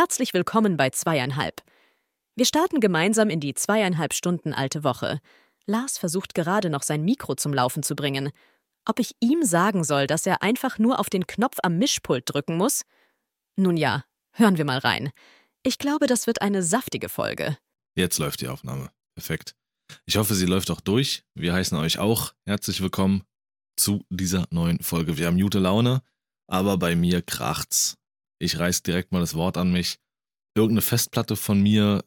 Herzlich willkommen bei zweieinhalb. Wir starten gemeinsam in die zweieinhalb Stunden alte Woche. Lars versucht gerade noch sein Mikro zum Laufen zu bringen. Ob ich ihm sagen soll, dass er einfach nur auf den Knopf am Mischpult drücken muss? Nun ja, hören wir mal rein. Ich glaube, das wird eine saftige Folge. Jetzt läuft die Aufnahme. Perfekt. Ich hoffe, sie läuft auch durch. Wir heißen euch auch herzlich willkommen zu dieser neuen Folge. Wir haben gute Laune, aber bei mir kracht's. Ich reiß direkt mal das Wort an mich. Irgendeine Festplatte von mir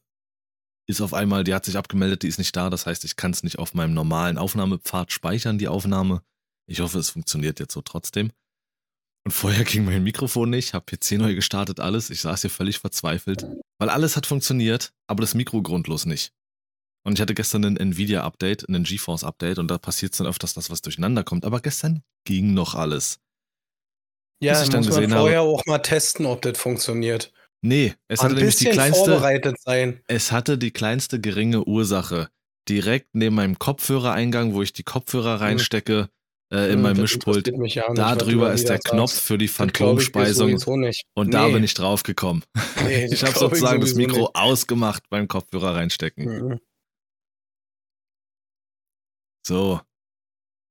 ist auf einmal, die hat sich abgemeldet, die ist nicht da. Das heißt, ich kann es nicht auf meinem normalen Aufnahmepfad speichern, die Aufnahme. Ich hoffe, es funktioniert jetzt so trotzdem. Und vorher ging mein Mikrofon nicht, habe PC neu gestartet, alles. Ich saß hier völlig verzweifelt, weil alles hat funktioniert, aber das Mikro grundlos nicht. Und ich hatte gestern ein Nvidia-Update, ein GeForce-Update und da passiert es dann öfters, dass was durcheinander kommt. Aber gestern ging noch alles. Ja, ich dann muss man vorher habe, auch mal testen, ob das funktioniert. Nee, es hatte nämlich die kleinste. Vorbereitet sein. Es hatte die kleinste geringe Ursache. Direkt neben meinem Kopfhörereingang, wo ich die Kopfhörer hm. reinstecke, hm. äh, in hm, meinem Mischpult. Ja da drüber ist der Knopf sagst. für die Phantomspeisung. Und nee. da bin ich drauf gekommen. Nee, ich habe sozusagen das Mikro nicht. ausgemacht beim Kopfhörer reinstecken. Mhm. So.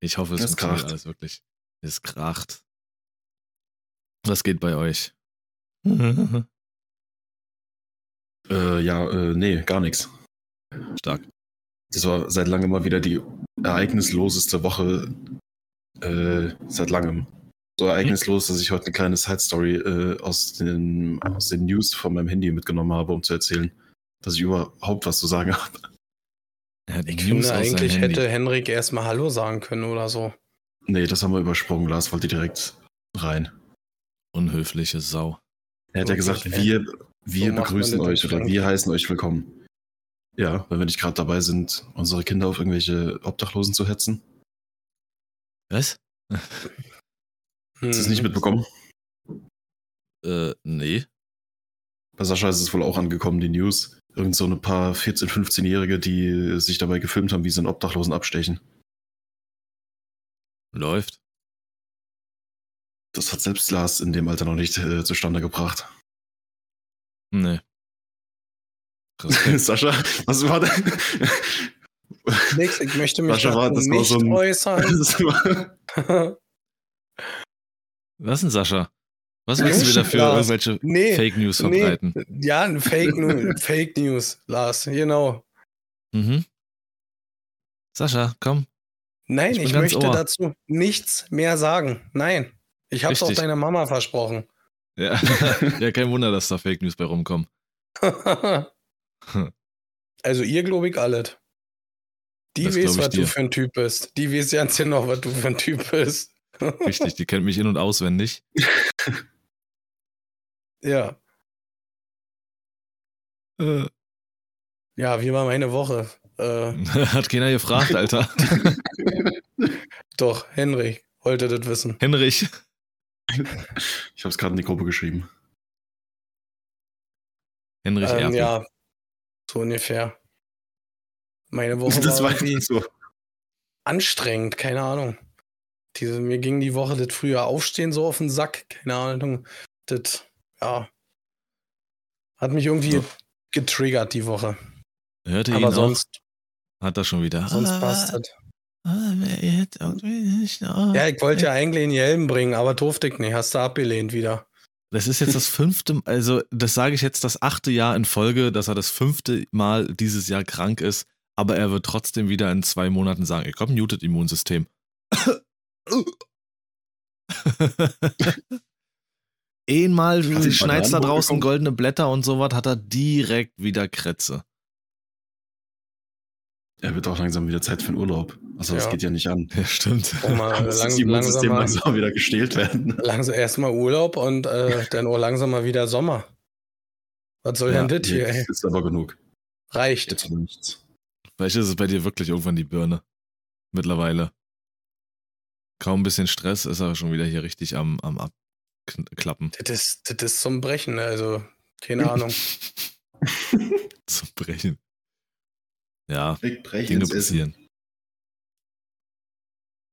Ich hoffe, es das funktioniert kracht. alles wirklich. Es kracht. Was geht bei euch? äh, ja, äh, nee, gar nichts. Stark. Das war seit langem mal wieder die ereignisloseste Woche äh, seit langem. So ereignislos, dass ich heute eine kleine Side-Story äh, aus, den, aus den News von meinem Handy mitgenommen habe, um zu erzählen, dass ich überhaupt was zu sagen habe. Ja, ich finde eigentlich hätte Henrik erstmal Hallo sagen können oder so. Nee, das haben wir übersprungen. Lars wollte direkt rein. Unhöfliche Sau. Er hat ja gesagt, wir, wir so begrüßen euch oder wir heißen euch willkommen. Ja, wenn wir nicht gerade dabei sind, unsere Kinder auf irgendwelche Obdachlosen zu hetzen. Was? Hast du es nicht mitbekommen? Äh, nee. Bei Sascha ist es wohl auch angekommen, die News. Irgend so ein paar 14-, 15-Jährige, die sich dabei gefilmt haben, wie sie einen Obdachlosen abstechen. Läuft. Das hat selbst Lars in dem Alter noch nicht äh, zustande gebracht. Nee. Sascha, was war denn? Nix, ich möchte mich Sascha war, das nicht so ein, äußern. was denn, Sascha? Was willst du wieder für Lars. irgendwelche nee, Fake News verbreiten? Nee, ja, Fake, Fake News, Lars, genau. Mhm. Sascha, komm. Nein, ich, ich möchte Ohr. dazu nichts mehr sagen. Nein. Ich hab's Richtig. auch deiner Mama versprochen. Ja. ja, kein Wunder, dass da Fake News bei rumkommen. also ihr glaube ich alles. Die das weiß, was dir. du für ein Typ bist. Die weiß ganz genau, was du für ein Typ bist. Richtig, die kennt mich in- und auswendig. ja. Äh. Ja, wie war meine Woche? Äh, Hat keiner gefragt, Alter. Doch, Henrik wollte das wissen. Henrich. Ich habe es gerade in die Gruppe geschrieben. Henrich ähm. Ja, so ungefähr. Meine Woche das war irgendwie so anstrengend, keine Ahnung. Diese, mir ging die Woche das früher Aufstehen so auf den Sack, keine Ahnung. Das, ja, hat mich irgendwie so. getriggert die Woche. Hört ihr Aber ihn sonst auch? Hat er schon wieder. Sonst ah, passt das. Ah, ja, ich wollte ja eigentlich in die Helm bringen, aber durfte ich nicht. Hast du abgelehnt wieder. Das ist jetzt das fünfte, also das sage ich jetzt das achte Jahr in Folge, dass er das fünfte Mal dieses Jahr krank ist, aber er wird trotzdem wieder in zwei Monaten sagen, ich habe ein muted Immunsystem. Einmal schneit da draußen goldene Blätter und sowas, hat er direkt wieder Krätze. Er wird auch langsam wieder Zeit für einen Urlaub. Also das ja. geht ja nicht an. Ja, stimmt. Mal das lang, langsam, langsam wieder gestählt werden. Langsam erstmal Urlaub und äh, dann auch langsam mal wieder Sommer. Was soll ja, denn das hier? Ey? Ist aber genug. Reicht. Jetzt nichts. Vielleicht ist es bei dir wirklich irgendwann die Birne. Mittlerweile. Kaum ein bisschen Stress ist er schon wieder hier richtig am, am Abklappen. Das ist, das ist zum Brechen, also keine Ahnung. zum Brechen. Ja, Dinge passieren.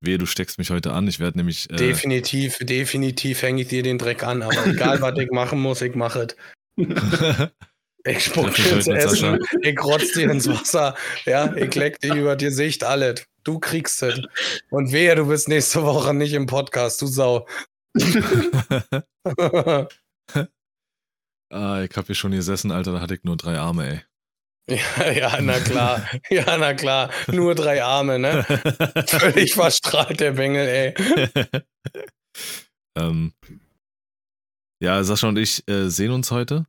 Wehe, du steckst mich heute an. Ich werde nämlich. Äh definitiv, definitiv hänge ich dir den Dreck an. Aber egal, was ich machen muss, ich mache es. Ich spuck dir ins Essen, ich rotz dir ins Wasser, ja, ich leck dir über dir Sicht alles. Du kriegst es. Und wehe, du bist nächste Woche nicht im Podcast, du Sau. ah, ich hab hier schon gesessen, Alter, da hatte ich nur drei Arme, ey. Ja, ja, na klar. Ja, na klar. Nur drei Arme, ne? Völlig verstrahlt, der Bengel, ey. ähm, ja, Sascha und ich äh, sehen uns heute,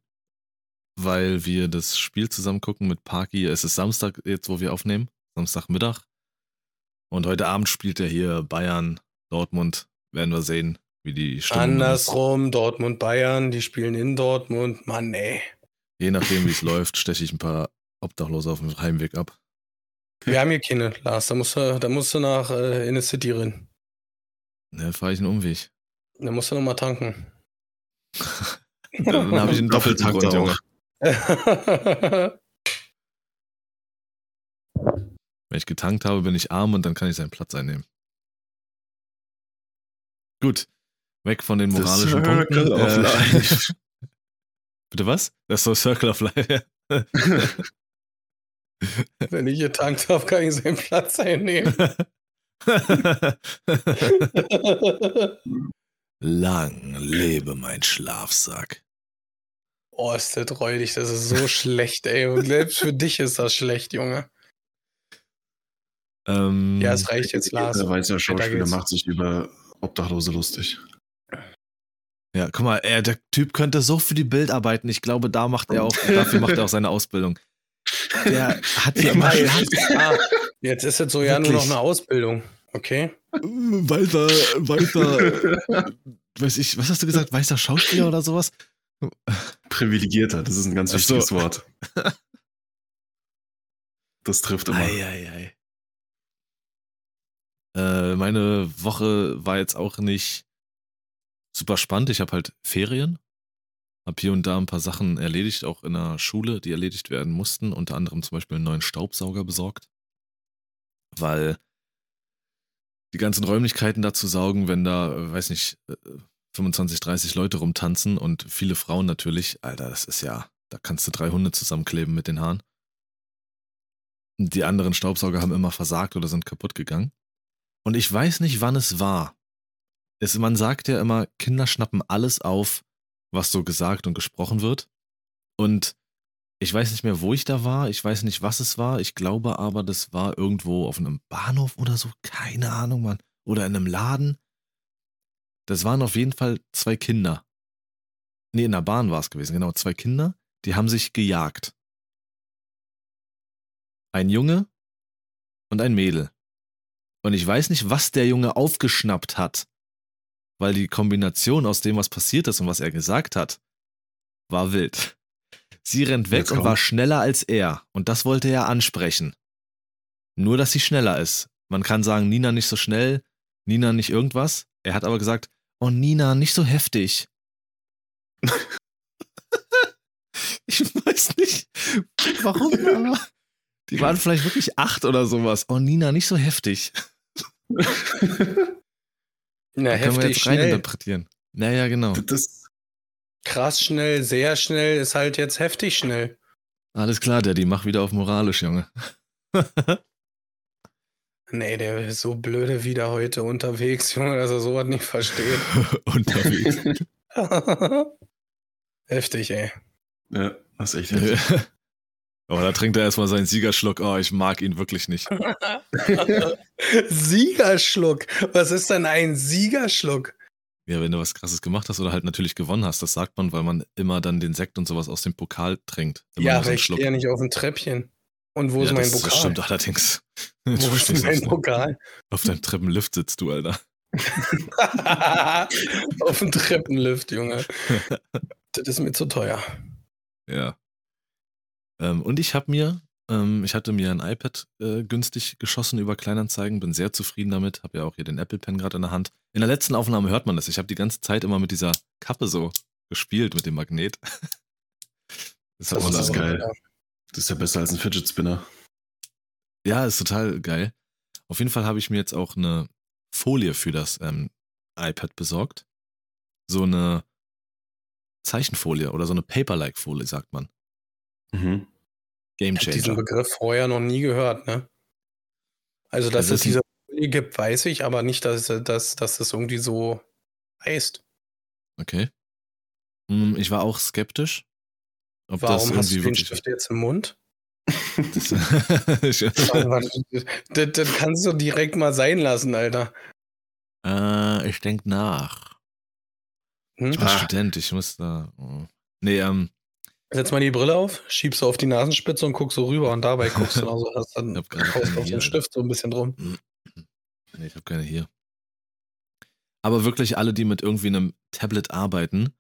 weil wir das Spiel zusammen gucken mit Parky. Es ist Samstag jetzt, wo wir aufnehmen. Samstagmittag. Und heute Abend spielt er hier Bayern, Dortmund. Werden wir sehen, wie die Stimmung. Andersrum, Dortmund, Bayern, die spielen in Dortmund. Mann, ey. Je nachdem, wie es läuft, steche ich ein paar Obdachlose auf dem Heimweg ab. Wir haben hier keine, Lars. Da musst du, da musst du nach äh, in die City rein. Ne, fahre ich einen Umweg. Da musst du nochmal tanken. Dann habe ich einen Doppeltank da Junge. Wenn ich getankt habe, bin ich arm und dann kann ich seinen Platz einnehmen. Gut. Weg von den moralischen Circle Punkten. of Äh, Life. Bitte was? Das ist so Circle of Life. Wenn ich getankt habe, kann ich seinen Platz einnehmen. Lang lebe mein Schlafsack. oh, ist das räudig. Das ist so schlecht, ey. Und selbst für dich ist das schlecht, Junge. Ähm, Ja, es reicht jetzt, Lars. Der weiße Schauspieler macht sich über Obdachlose lustig. ja, guck mal, er, der Typ könnte so für die Bild arbeiten. Ich glaube, da macht er auch, dafür macht er auch seine Ausbildung. Der hat meine, Schlaf- ah, jetzt ist es so ja nur noch eine Ausbildung. Okay. weißer, weißer, weiß ich, was hast du gesagt? Weißer Schauspieler oder sowas? Privilegierter, das ist ein ganz Ach so. wichtiges Wort. Das trifft immer. Eieiei. Äh, meine Woche war jetzt auch nicht super spannend. Ich habe halt Ferien. Hab hier und da ein paar Sachen erledigt, auch in der Schule, die erledigt werden mussten. Unter anderem zum Beispiel einen neuen Staubsauger besorgt. Weil die ganzen Räumlichkeiten da zu saugen, wenn da, äh, weiß nicht, äh, 25, 30 Leute rumtanzen und viele Frauen natürlich, Alter, das ist ja, da kannst du drei Hunde zusammenkleben mit den Haaren. Die anderen Staubsauger haben immer versagt oder sind kaputt gegangen. Und ich weiß nicht, wann es war. Es, man sagt ja immer, Kinder schnappen alles auf, was so gesagt und gesprochen wird. Und ich weiß nicht mehr, wo ich da war. Ich weiß nicht, was es war. Ich glaube aber, das war irgendwo auf einem Bahnhof oder so. Keine Ahnung, Mann. Oder in einem Laden. Das waren auf jeden Fall zwei Kinder. Nee, in der Bahn war es gewesen. Genau, zwei Kinder. Die haben sich gejagt. Ein Junge und ein Mädel. Und ich weiß nicht, was der Junge aufgeschnappt hat. Weil die Kombination aus dem, was passiert ist und was er gesagt hat, war wild. Sie rennt weg und war schneller als er. Und das wollte er ansprechen. Nur, dass sie schneller ist. Man kann sagen, Nina nicht so schnell, Nina nicht irgendwas. Er hat aber gesagt, oh Nina, nicht so heftig. ich weiß nicht, warum, aber die waren vielleicht wirklich acht oder sowas. Oh Nina, nicht so heftig. Na, Da können wir heftig jetzt schnell. reininterpretieren. Naja, genau. Das, Krass schnell, sehr schnell ist halt jetzt heftig schnell. Alles klar, Daddy, mach wieder auf moralisch, Junge. Nee, der ist so blöde wieder heute unterwegs, Junge, dass er sowas nicht versteht. Unterwegs. Heftig, ey. ja, das ist echt heftig. Aber da trinkt er erstmal seinen Siegerschluck. Oh, ich mag ihn wirklich nicht. Siegerschluck. Was ist denn ein Siegerschluck? Ja, wenn du was krasses gemacht hast oder halt natürlich gewonnen hast, das sagt man, weil man immer dann den Sekt und sowas aus dem Pokal trinkt. Ja, aber ich stehe ja nicht auf dem Treppchen. Und wo ist Ja, mein das, Pokal? Das stimmt allerdings. Wo ist mein auf, Pokal? auf deinem Treppenlift sitzt du, Alter. auf dem Treppenlift, Junge. Das ist mir zu teuer. Ja. Ähm, und ich habe mir, ähm, ich hatte mir ein iPad äh, günstig geschossen über Kleinanzeigen, bin sehr zufrieden damit, habe ja auch hier den Apple Pen gerade in der Hand. In der letzten Aufnahme hört man das. Ich habe die ganze Zeit immer mit dieser Kappe so gespielt, mit dem Magnet. Das, Das ist geil. Das ist ja besser als ein Fidget Spinner. Ja, ist total geil. Auf jeden Fall habe ich mir jetzt auch eine Folie für das ähm, iPad besorgt. So eine, Zeichenfolie oder so eine Paper-like-Folie, sagt man. Mhm. Game Ich habe diesen Changer. Begriff vorher noch nie gehört, ne? Also, dass Das es diese Folie gibt, weiß ich, aber nicht, dass, dass, dass das irgendwie so heißt. Okay. Hm, Ich war auch skeptisch. Ob das Warum hast irgendwie du den. Stift jetzt im Mund? Das, das, das kannst du direkt mal sein lassen, Alter. äh, ich denke nach. Hm? Ich bin Ah. Student, ich muss da. oh. Nee, ähm, Setz mal die Brille auf, schiebst du auf die Nasenspitze und guckst so rüber und dabei guckst du also hast dann haust auf den Stift so ein bisschen drum. nee, ich habe keine hier. Aber wirklich alle, die mit irgendwie einem Tablet arbeiten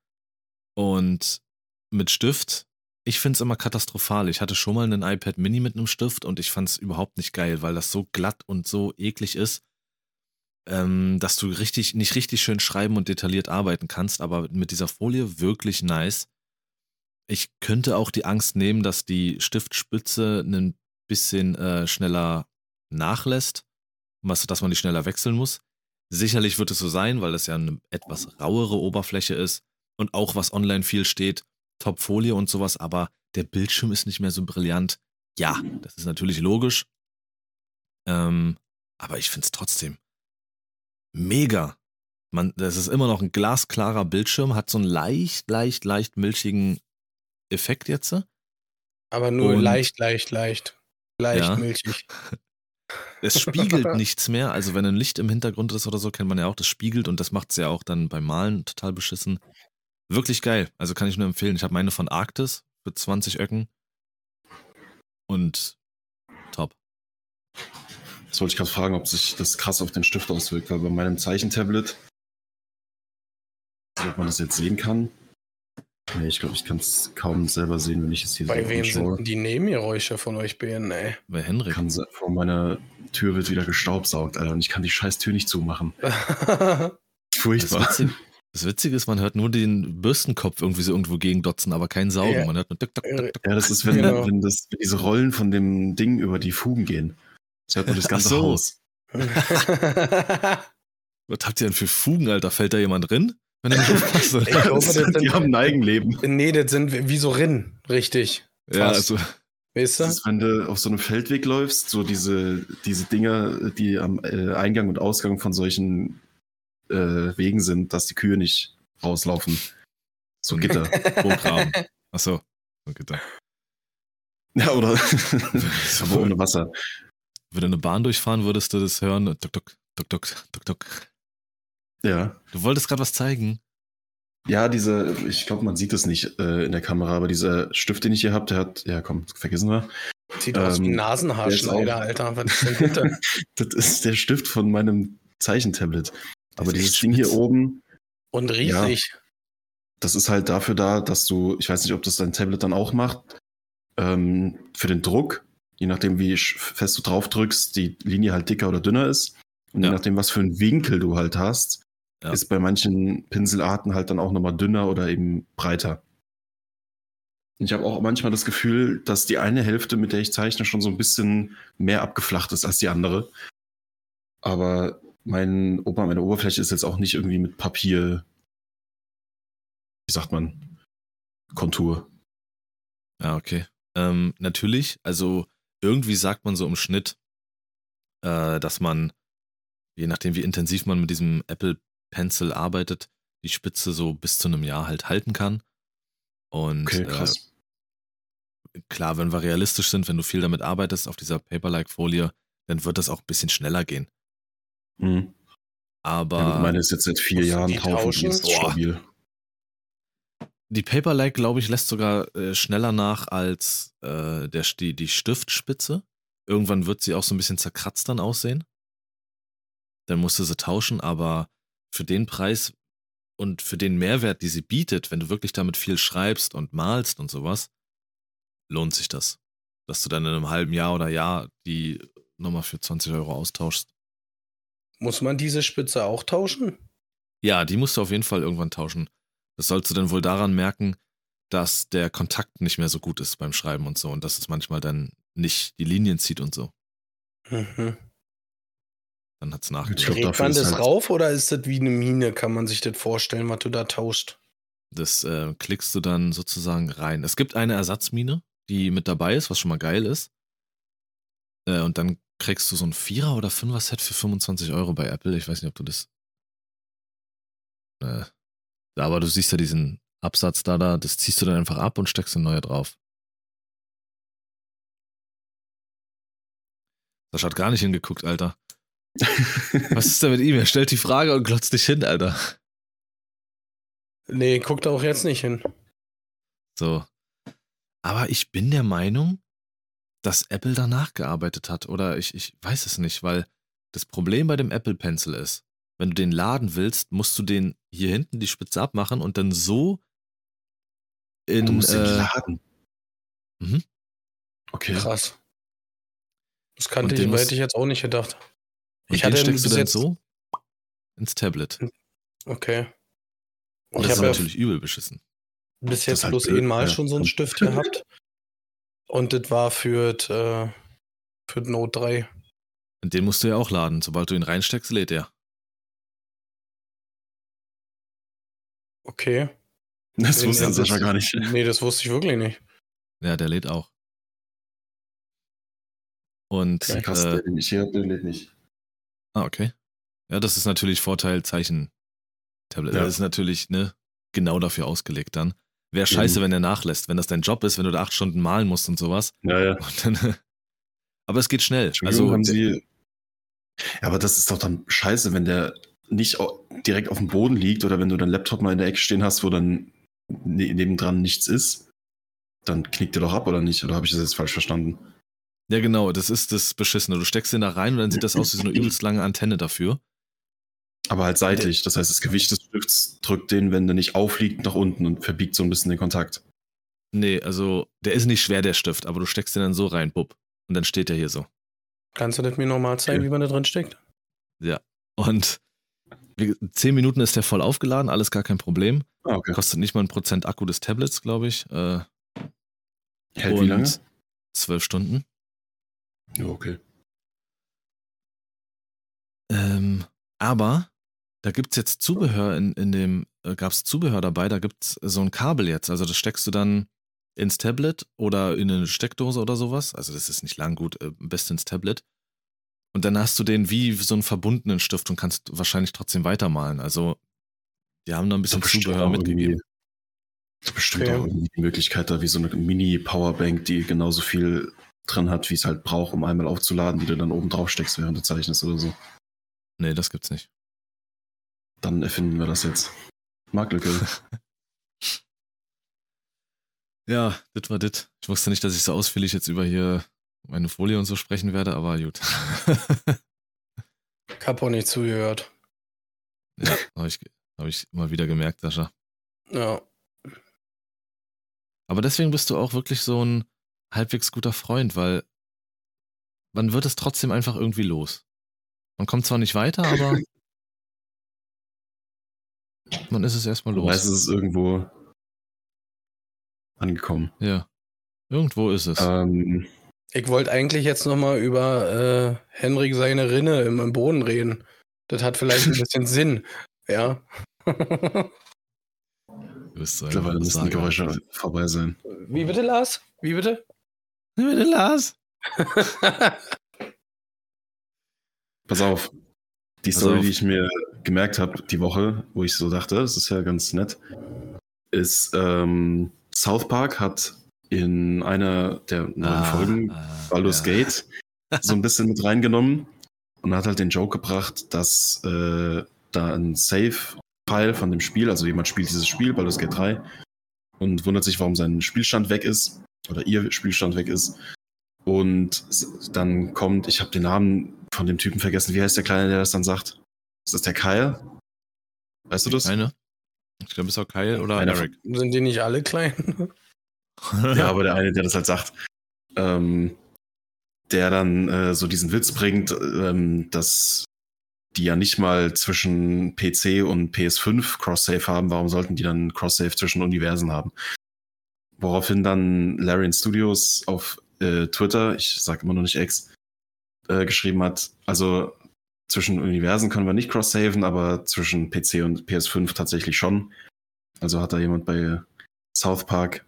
und mit Stift, ich finde es immer katastrophal. Ich hatte schon mal einen iPad Mini mit einem Stift und ich fand es überhaupt nicht geil, weil das so glatt und so eklig ist, ähm, dass du richtig, nicht richtig schön schreiben und detailliert arbeiten kannst, aber mit dieser Folie wirklich nice. Ich könnte auch die Angst nehmen, dass die Stiftspitze ein bisschen äh, schneller nachlässt, was, dass man die schneller wechseln muss. Sicherlich wird es so sein, weil das ja eine etwas rauere Oberfläche ist und auch was online viel steht, Top-Folie und sowas, aber der Bildschirm ist nicht mehr so brillant. Ja, das ist natürlich logisch. Ähm, aber ich finde es trotzdem mega. Man, das ist immer noch ein glasklarer Bildschirm, hat so einen leicht, leicht, leicht milchigen Effekt jetzt. Aber nur Und- leicht, leicht, leicht. Leicht Ja. milchig. Es spiegelt nichts mehr. Also wenn ein Licht im Hintergrund ist oder so, kennt man ja auch, das spiegelt und das macht es ja auch dann beim Malen total beschissen. Wirklich geil. Also kann ich nur empfehlen. Ich habe meine von Arktis für 20 Öcken. Und top. Das wollte ich gerade fragen, ob sich das krass auf den Stift auswirkt, weil bei meinem Zeichentablet, ob man das jetzt sehen kann. Nee, ich glaube, ich kann es kaum selber sehen, wenn ich es hier Bei so wem anschaue. sind die Nebengeräusche von euch beiden, ey? Bei Henrik. Kann, se- vor meiner Tür wird wieder gestaubsaugt, Alter, und ich kann die scheiß Tür nicht zumachen. Das, Furchtbar. Witzige, das Witzige ist, man hört nur den Bürstenkopf irgendwie so irgendwo gegen dotzen, aber kein Saugen. Ja. Man hört nur tick, tick, tick, tick. Ja, das ist, wenn, Genau. wenn, das, wenn diese Rollen von dem Ding über die Fugen gehen. Das hört man das ganze so. Haus. Was habt ihr denn für Fugen, Alter? Fällt da jemand drin? Wenn er nicht aufpasst. Ich glaube, das die sind- haben ein Eigenleben. nee, das sind wie so Rinnen, richtig. ja, fast. also, Weißt du? ist, wenn du auf so einem Feldweg läufst, so diese, diese Dinger, die am äh, Eingang und Ausgang von solchen äh, Wegen sind, dass die Kühe nicht rauslaufen. So Gitter. Burggraben. Achso. Okay, da. ja, oder? Aber ohne Wasser. Wenn du eine Bahn durchfahren würdest, du das hören. Tuk, tuk, tuk, tuk, tuk, tuk. Ja. Du wolltest gerade was zeigen. Ja, diese, ich glaube, man sieht es nicht äh, in der Kamera, aber dieser Stift, den ich hier habe, der hat, ja komm, vergessen wir. Sieht aus wie ein Ähm, Nasenhaarschneider, Alter. Was ist denn hinter? Das ist der Stift von meinem Zeichentablet. Aber dieses Ding hier oben, Und riesig. das ist halt dafür da, dass du, ich weiß nicht, ob das dein Tablet dann auch macht, ähm, für den Druck, je nachdem, wie fest du drauf drückst, die Linie halt dicker oder dünner ist. Und Ja. je nachdem, was für einen Winkel du halt hast, Ja. ist bei manchen Pinselarten halt dann auch nochmal dünner oder eben breiter. Ich habe auch manchmal das Gefühl, dass die eine Hälfte, mit der ich zeichne, schon so ein bisschen mehr abgeflacht ist als die andere. Aber mein, Ober- meine Oberfläche ist jetzt auch nicht irgendwie mit Papier, wie sagt man, Kontur. Ja, okay. Ähm, natürlich, also irgendwie sagt man so im Schnitt, äh, dass man, je nachdem wie intensiv man mit diesem Apple Pencil arbeitet, die Spitze so bis zu einem Jahr halt halten kann. Und Okay, äh, krass. klar, wenn wir realistisch sind, wenn du viel damit arbeitest auf dieser Paper-like-Folie, dann wird das auch ein bisschen schneller gehen. Mhm. Aber Ja, meine ist jetzt seit vier Jahren tauschen? ist stabil. die Paper-like, glaube ich, lässt sogar äh, schneller nach als äh, der, die, die Stiftspitze. Irgendwann wird sie auch so ein bisschen zerkratzt dann aussehen. Dann musst du sie tauschen, aber für den Preis und für den Mehrwert, die sie bietet, wenn du wirklich damit viel schreibst und malst und sowas, lohnt sich das. Dass du dann in einem halben Jahr oder Jahr die nochmal für 20 Euro austauschst. Muss man diese Spitze auch tauschen? Ja, die musst du auf jeden Fall irgendwann tauschen. Das sollst du dann wohl daran merken, dass der Kontakt nicht mehr so gut ist beim Schreiben und so und dass es manchmal dann nicht die Linien zieht und so. Mhm. Dann hat's Ich glaub, nachgeladen. Dreht man ist das halt- rauf oder ist das wie eine Mine? Kann man sich das vorstellen, was du da tauscht? Das äh, klickst du dann sozusagen rein. Es gibt eine Ersatzmine, die mit dabei ist, was schon mal geil ist. Äh, und dann kriegst du so ein Vierer- oder Fünfer-Set für 25 Euro bei Apple. Ich weiß nicht, ob du das. Äh, aber du siehst ja diesen Absatz da, da, das ziehst du dann einfach ab und steckst eine neue drauf. Sascha hat gar nicht hingeguckt, Alter. Was ist da mit ihm? Er stellt die Frage und glotzt dich hin, Alter. Nee, guckt auch jetzt nicht hin. So. Aber ich bin der Meinung, dass Apple danach gearbeitet hat. Oder ich, ich weiß es nicht, weil das Problem bei dem Apple Pencil ist, wenn du den laden willst, musst du den hier hinten die Spitze abmachen und dann so in. Du musst äh, den laden. Mhm. Okay. Krass. Das kannte ich, aber hätte ich jetzt auch nicht gedacht. Und Ich den hatte steckst du dann so ins Tablet. Okay. Und ich das ist habe ja natürlich übel beschissen. bis jetzt halt bloß blöd, einmal ja. schon so einen Stift gehabt. Und das war für, äh, für Note 3. Und den musst du ja auch laden. Sobald du ihn reinsteckst, lädt er. Okay. Das Nee, wusste nee, Sascha das- gar nicht. Nee, das wusste ich wirklich nicht. Ja, der lädt auch. Und Okay. Krass, äh, der, den ich hier habe, der lädt nicht. Ah, okay. Ja, das ist natürlich Vorteil Zeichen Tablet. Ja. Das ist natürlich, ne, genau dafür ausgelegt dann. Wäre scheiße, Mhm. wenn der nachlässt, wenn das dein Job ist, wenn du da acht Stunden malen musst und sowas. Ja, ja. Dann, aber es geht schnell. Also, haben Sie. Ja, aber das ist doch dann scheiße, wenn der nicht direkt auf dem Boden liegt oder wenn du deinen Laptop mal in der Ecke stehen hast, wo dann ne nebendran nichts ist, dann knickt der doch ab oder nicht? Oder habe ich das jetzt falsch verstanden? Ja, genau, das ist das Beschissene. Du steckst den da rein und dann sieht das aus wie so eine übelst lange Antenne dafür. Aber halt seitlich. Das heißt, das Gewicht des Stifts drückt den, wenn der nicht aufliegt, nach unten und verbiegt so ein bisschen den Kontakt. Nee, also, der ist nicht schwer, der Stift, aber du steckst den dann so rein, bupp. Und dann steht der hier so. Kannst du das mir nochmal zeigen, Okay. wie man da drin steckt? Und wie- zehn Minuten ist der voll aufgeladen, alles gar kein Problem. Ah, okay. Kostet nicht mal ein Prozent Akku des Tablets, glaube ich. Äh, Hält und wie lange? Zwölf Stunden. Ja, okay. Ähm, aber da gibt es jetzt Zubehör in, in dem, äh, gab es Zubehör dabei, da gibt es so ein Kabel jetzt. Also das steckst du dann ins Tablet oder in eine Steckdose oder sowas. Also das ist nicht lang gut, äh, am besten ins Tablet. Und dann hast du den wie so einen verbundenen Stift und kannst wahrscheinlich trotzdem weitermalen. Also die haben da ein bisschen Zubehör mitgegeben. Bestimmt Okay. auch die Möglichkeit da, wie so eine Mini-Powerbank, die genauso viel drin hat, wie es halt braucht, um einmal aufzuladen, die du dann oben drauf steckst, während du zeichnest oder so. Nee, das gibt's nicht. Dann erfinden wir das jetzt. Marktlücke. Ja, das war das. Ich wusste nicht, dass ich so ausführlich jetzt über hier meine Folie und so sprechen werde, aber gut. Ich hab auch nicht zugehört. ja, habe ich, hab ich mal wieder gemerkt, Sascha. Ja. Aber deswegen bist du auch wirklich so ein halbwegs guter Freund, weil man wird es trotzdem einfach irgendwie los. Man kommt zwar nicht weiter, aber man ist es erstmal los. es ist irgendwo angekommen. Ja. Irgendwo ist es. Ähm, Ich wollte eigentlich jetzt nochmal über äh, Henrik seine Rinne im, im Boden reden. Das hat vielleicht ein bisschen Sinn. Ja. Du bist so ein mittlerweile müssen die. Geräusche vorbei sein. Wie bitte, Lars? Wie bitte? Bitte, Lars. Pass auf. Die Pass Story, auf. die ich mir gemerkt habe die Woche, wo ich so dachte, das ist ja ganz nett, ist, ähm, South Park hat in einer der neuen Ah, Folgen ah, Baldur's ja. Gate so ein bisschen mit reingenommen und hat halt den Joke gebracht, dass äh, da ein Save-File von dem Spiel, also jemand spielt dieses Spiel, Baldur's Gate 3, und wundert sich, warum sein Spielstand weg ist oder ihr Spielstand weg ist. Und dann kommt, ich habe den Namen von dem Typen vergessen, wie heißt der Kleine, der das dann sagt? Ist das der Kyle? Weißt du das? Eine? Ich glaube, es ist auch Kyle oder Einer Eric. Sind die nicht alle klein? Ja, aber der eine, der das halt sagt, ähm, der dann äh, so diesen Witz bringt, ähm, dass die ja nicht mal zwischen PC und PS5 Cross-Save haben, warum sollten die dann Cross-Save zwischen Universen haben? Woraufhin dann Larian Studios auf äh, Twitter, ich sag immer noch nicht X, äh, geschrieben hat, also zwischen Universen können wir nicht cross-saven, aber zwischen PC und PS5 tatsächlich schon. Also hat da jemand bei South Park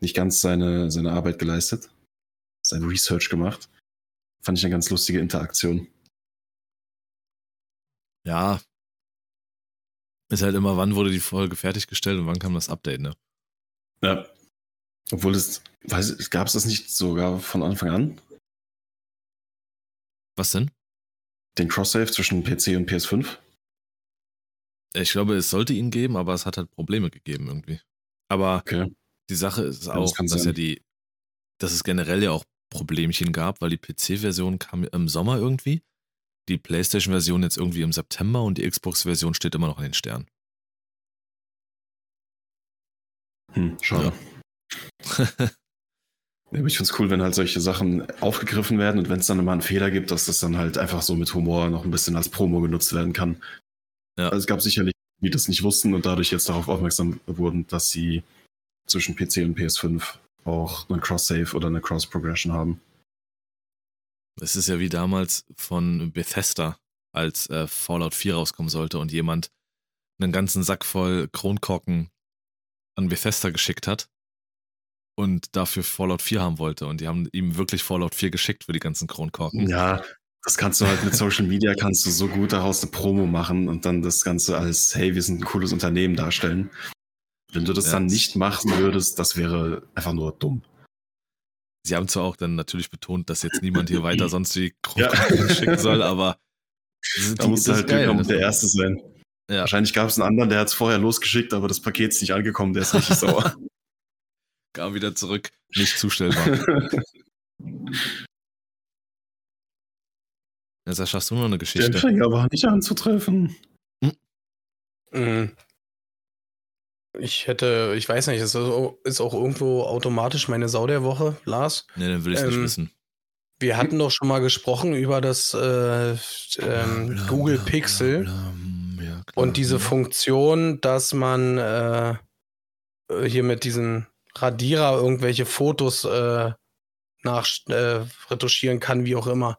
nicht ganz seine, seine Arbeit geleistet, sein Research gemacht. Fand ich eine ganz lustige Interaktion. Ja. Ist halt immer, wann wurde die Folge fertiggestellt und wann kam das Update, ne? Ja. Obwohl es, weiß, gab es das nicht sogar von Anfang an? Was denn? Den Cross-Save zwischen PC und PS5? Ich glaube, es sollte ihn geben, aber es hat halt Probleme gegeben irgendwie. Aber Okay. die Sache ist Ja, auch, das kann dass sein. ja die, dass es generell ja auch Problemchen gab, weil die PC-Version kam im Sommer irgendwie, die PlayStation-Version jetzt irgendwie im September und die Xbox-Version steht immer noch in den Sternen. Hm, schade. Ja, aber ich finde es cool, wenn halt solche Sachen aufgegriffen werden und wenn es dann mal einen Fehler gibt, dass das dann halt einfach so mit Humor noch ein bisschen als Promo genutzt werden kann. Ja. Also es gab sicherlich, die das nicht wussten und dadurch jetzt darauf aufmerksam wurden, dass sie zwischen PC und PS5 auch einen Cross-Save oder eine Cross-Progression haben. Es ist ja wie damals von Bethesda, als äh, Fallout 4 rauskommen sollte und jemand einen ganzen Sack voll Kronkorken an Bethesda geschickt hat und dafür Fallout 4 haben wollte. Und die haben ihm wirklich Fallout 4 geschickt für die ganzen Kronkorken. Ja, das kannst du halt mit Social Media, kannst du so gut daraus eine Promo machen und dann das Ganze als, hey, wir sind ein cooles Unternehmen darstellen. Wenn du das Ja. dann nicht machen würdest, das wäre einfach nur dumm. Sie haben zwar auch dann natürlich betont, dass jetzt niemand hier weiter sonst die Ja. Kronkorken schicken soll, aber Da musst du halt und der Erste sein. Ja. Wahrscheinlich gab es einen anderen, der hat es vorher losgeschickt, aber das Paket ist nicht angekommen, der ist richtig sauer. kam wieder zurück, nicht zustellbar. Jetzt hast du noch eine Der Geschichte. Empfänger war nicht anzutreffen. Mhm. Ich hätte, ich weiß nicht, ist, ist auch irgendwo automatisch meine Sau der Woche, Lars. Nee, dann will ich nicht Ähm, wissen. Wir hatten doch schon mal gesprochen über das äh, ähm, Google Pixel bla, bla, ja, klar. und diese Funktion, dass man äh, äh, hier mit diesem Radierer irgendwelche Fotos äh, nach äh, retuschieren kann, wie auch immer.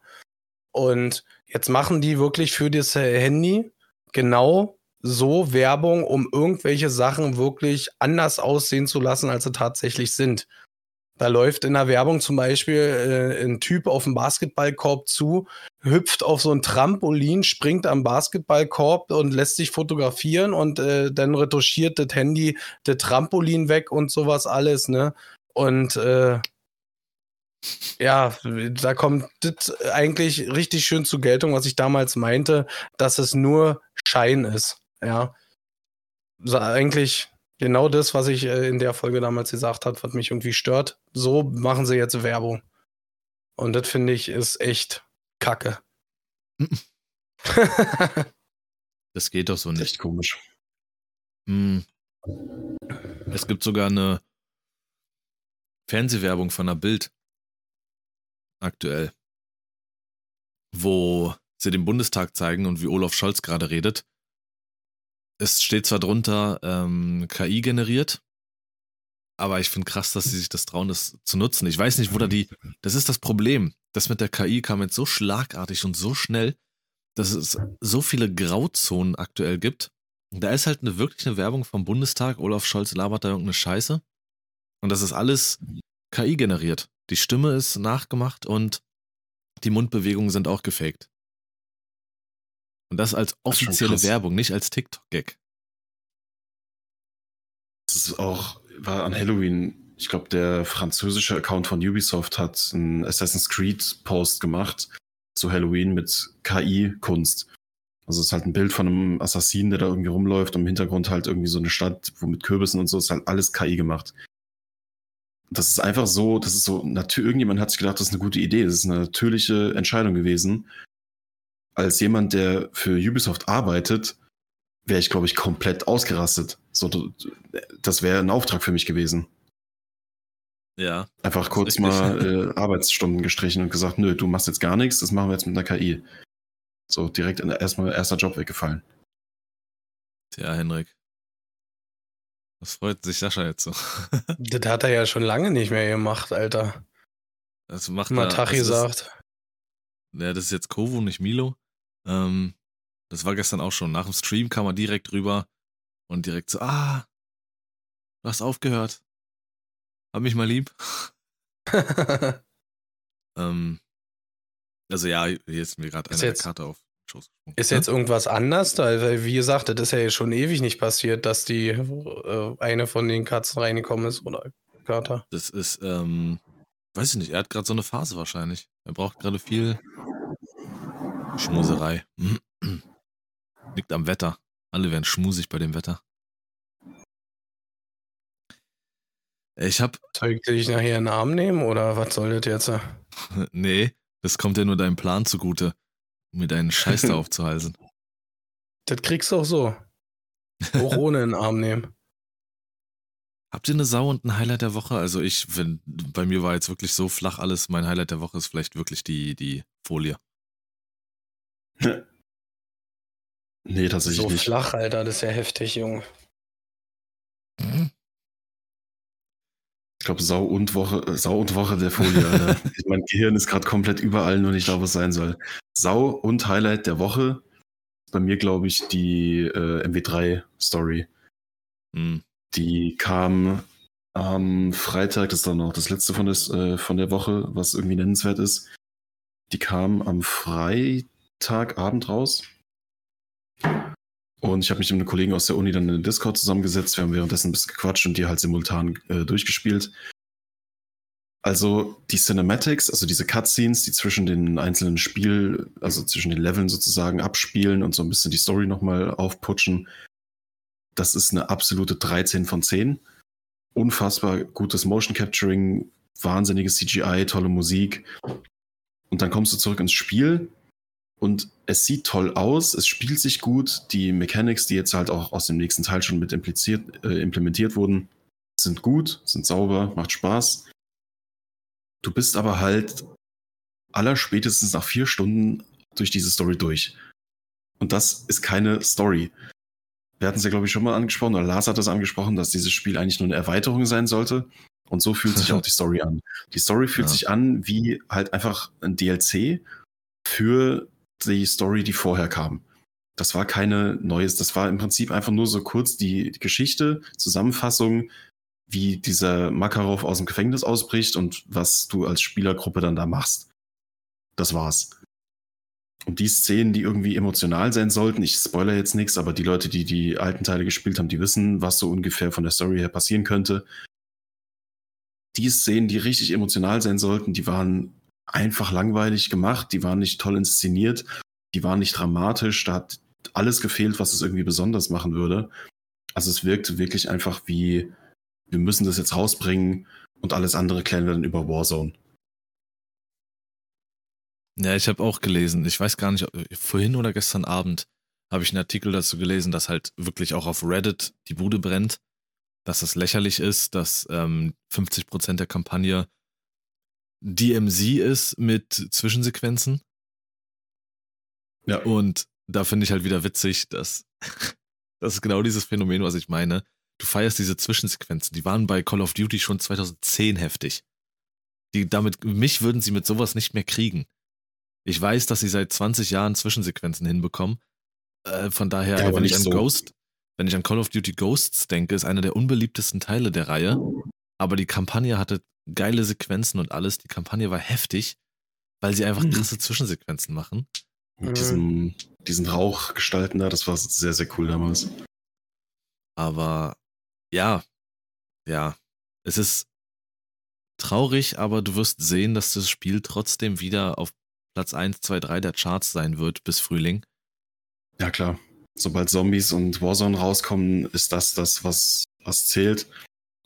Und jetzt machen die wirklich für das Handy genau so Werbung, um irgendwelche Sachen wirklich anders aussehen zu lassen, als sie tatsächlich sind. Da läuft in der Werbung zum Beispiel äh, ein Typ auf den Basketballkorb zu, hüpft auf so ein Trampolin, springt am Basketballkorb und lässt sich fotografieren und äh, dann retuschiert das Handy das Trampolin weg und sowas alles, ne? Und äh, ja, da kommt das eigentlich richtig schön zur Geltung, was ich damals meinte, dass es nur Schein ist. Ja. So, eigentlich genau das, was ich äh, in der Folge damals gesagt habe, was mich irgendwie stört. So machen sie jetzt Werbung. Und das finde ich ist echt kacke. Das geht doch so nicht. Echt komisch. Hm. Es gibt sogar eine Fernsehwerbung von der Bild aktuell, wo sie den Bundestag zeigen und wie Olaf Scholz gerade redet. Es steht zwar drunter ähm, KI generiert, aber ich finde krass, dass sie sich das trauen, das zu nutzen. Ich weiß nicht, wo da die. Das ist das Problem. Das mit der KI kam jetzt so schlagartig und so schnell, dass es so viele Grauzonen aktuell gibt. Da ist halt eine wirklich eine Werbung vom Bundestag. Olaf Scholz labert da irgendeine Scheiße. Und das ist alles KI generiert. Die Stimme ist nachgemacht und die Mundbewegungen sind auch gefaked. Und das als offizielle krass. Werbung, nicht als TikTok-Gag. Das ist auch, war an Halloween, ich glaube, der französische Account von Ubisoft hat einen Assassin's Creed Post gemacht zu Halloween mit KI-Kunst. Also es ist halt ein Bild von einem Assassinen, der da irgendwie rumläuft und im Hintergrund halt irgendwie so eine Stadt, wo mit Kürbissen und so ist halt alles KI gemacht. Das ist einfach so, das ist so, natürlich, irgendjemand hat sich gedacht, das ist eine gute Idee, das ist eine natürliche Entscheidung gewesen. Als jemand, der für Ubisoft arbeitet, wäre ich, glaube ich, komplett ausgerastet. So, das wäre ein Auftrag für mich gewesen. Ja. Einfach kurz Richtig. mal äh, Arbeitsstunden gestrichen und gesagt, nö, du machst jetzt gar nichts, das machen wir jetzt mit einer KI. So direkt erstmal erster Job weggefallen. Tja, Henrik. Das freut sich Sascha jetzt so. das hat er ja schon lange nicht mehr gemacht, Alter. Das macht Mal er- das ist- gesagt. Ja, das ist jetzt Kovo, nicht Milo. Ähm, das war gestern auch schon. Nach dem Stream kam er direkt rüber und direkt so, ah, Du hast aufgehört. Hab mich mal lieb. ähm, also ja, hier ist mir gerade eine jetzt- Karte auf den Schoß gesprungen. Ist jetzt irgendwas anders da? Weil, wie gesagt, das ist ja schon ewig nicht passiert, dass die äh, eine von den Katzen reingekommen ist oder Kater. Das ist, ähm, weiß ich nicht, er hat gerade so eine Phase wahrscheinlich. Er braucht gerade viel Schmuserei. Liegt am Wetter. Alle werden schmusig bei dem Wetter. Ich hab, Soll ich dich nachher in den Arm nehmen oder was soll das jetzt? nee, das kommt ja nur deinem Plan zugute, um mir deinen Scheiß da aufzuhalsen. Das kriegst du auch so. Auch ohne in den Arm nehmen. Habt ihr eine Sau und ein Highlight der Woche? Also ich, wenn, bei mir war jetzt wirklich so flach alles. Mein Highlight der Woche ist vielleicht wirklich die, die Folie. Nee, tatsächlich So nicht. flach, Alter, das ist ja heftig, Junge. Ich glaube, Sau und Woche, äh, Sau und Woche der Folie, Alter. mein Gehirn ist gerade komplett überall, nur nicht da, wo es sein soll. Sau und Highlight der Woche. ist Bei mir, glaube ich, die äh, MW3-Story. Hm. Die kam am Freitag, das ist dann noch das letzte von, des, äh, von der Woche, was irgendwie nennenswert ist. Die kam am Freitagabend raus. Und ich habe mich mit einem Kollegen aus der Uni dann in den Discord zusammengesetzt. Wir haben währenddessen ein bisschen gequatscht und die halt simultan äh, durchgespielt. Also die Cinematics, also diese Cutscenes, die zwischen den einzelnen Spiel, also zwischen den Leveln sozusagen abspielen und so ein bisschen die Story nochmal aufputschen, das ist eine absolute 13 von 10. Unfassbar gutes Motion Capturing, wahnsinniges CGI, tolle Musik. Und dann kommst du zurück ins Spiel und es sieht toll aus, es spielt sich gut. Die Mechanics, die jetzt halt auch aus dem nächsten Teil schon mit impliziert, äh, implementiert wurden, sind gut, sind sauber, macht Spaß. Du bist aber halt allerspätestens nach vier Stunden durch diese Story durch. Und das ist keine Story. Wir hatten es ja, glaube ich, schon mal angesprochen, oder Lars hat es angesprochen, dass dieses Spiel eigentlich nur eine Erweiterung sein sollte. Und so fühlt sich auch die Story an. Die Story fühlt Ja. sich an wie halt einfach ein DLC für die Story, die vorher kam. Das war keine neues, das war im Prinzip einfach nur so kurz die, Geschichte, Zusammenfassung, wie dieser Makarov aus dem Gefängnis ausbricht und was du als Spielergruppe dann da machst. Das war's. Und die Szenen, die irgendwie emotional sein sollten, ich spoiler jetzt nichts, aber die Leute, die die alten Teile gespielt haben, die wissen, was so ungefähr von der Story her passieren könnte. Die Szenen, die richtig emotional sein sollten, die waren einfach langweilig gemacht, die waren nicht toll inszeniert, die waren nicht dramatisch, da hat alles gefehlt, was es irgendwie besonders machen würde. Also es wirkte wirklich einfach wie, wir müssen das jetzt rausbringen und alles andere klären wir dann über Warzone. Ja, ich habe auch gelesen. Ich weiß gar nicht, vorhin oder gestern Abend habe ich einen Artikel dazu gelesen, dass halt wirklich auch auf Reddit die Bude brennt, dass das lächerlich ist, dass ähm, 50% der Kampagne DMZ ist mit Zwischensequenzen. Ja. Und da finde ich halt wieder witzig, dass das ist genau dieses Phänomen, was ich meine. Du feierst diese Zwischensequenzen. Die waren bei Call of Duty schon 2010 heftig. Die, damit, mich würden sie mit sowas nicht mehr kriegen. Ich weiß, dass sie seit 20 Jahren Zwischensequenzen hinbekommen. Äh, von daher, Ja, wenn ich an so. Ghost, wenn ich an Call of Duty Ghosts denke, ist einer der unbeliebtesten Teile der Reihe. Aber die Kampagne hatte geile Sequenzen und alles. Die Kampagne war heftig, weil sie einfach Mhm. krasse Zwischensequenzen machen. Mit Mhm. diesem, diesen Rauchgestalten da, das war sehr, sehr cool damals. Aber ja, ja, es ist traurig, aber du wirst sehen, dass das Spiel trotzdem wieder auf Platz 1, 2, 3 der Charts sein wird bis Frühling. Ja, klar. Sobald Zombies und Warzone rauskommen, ist das das, was, was zählt.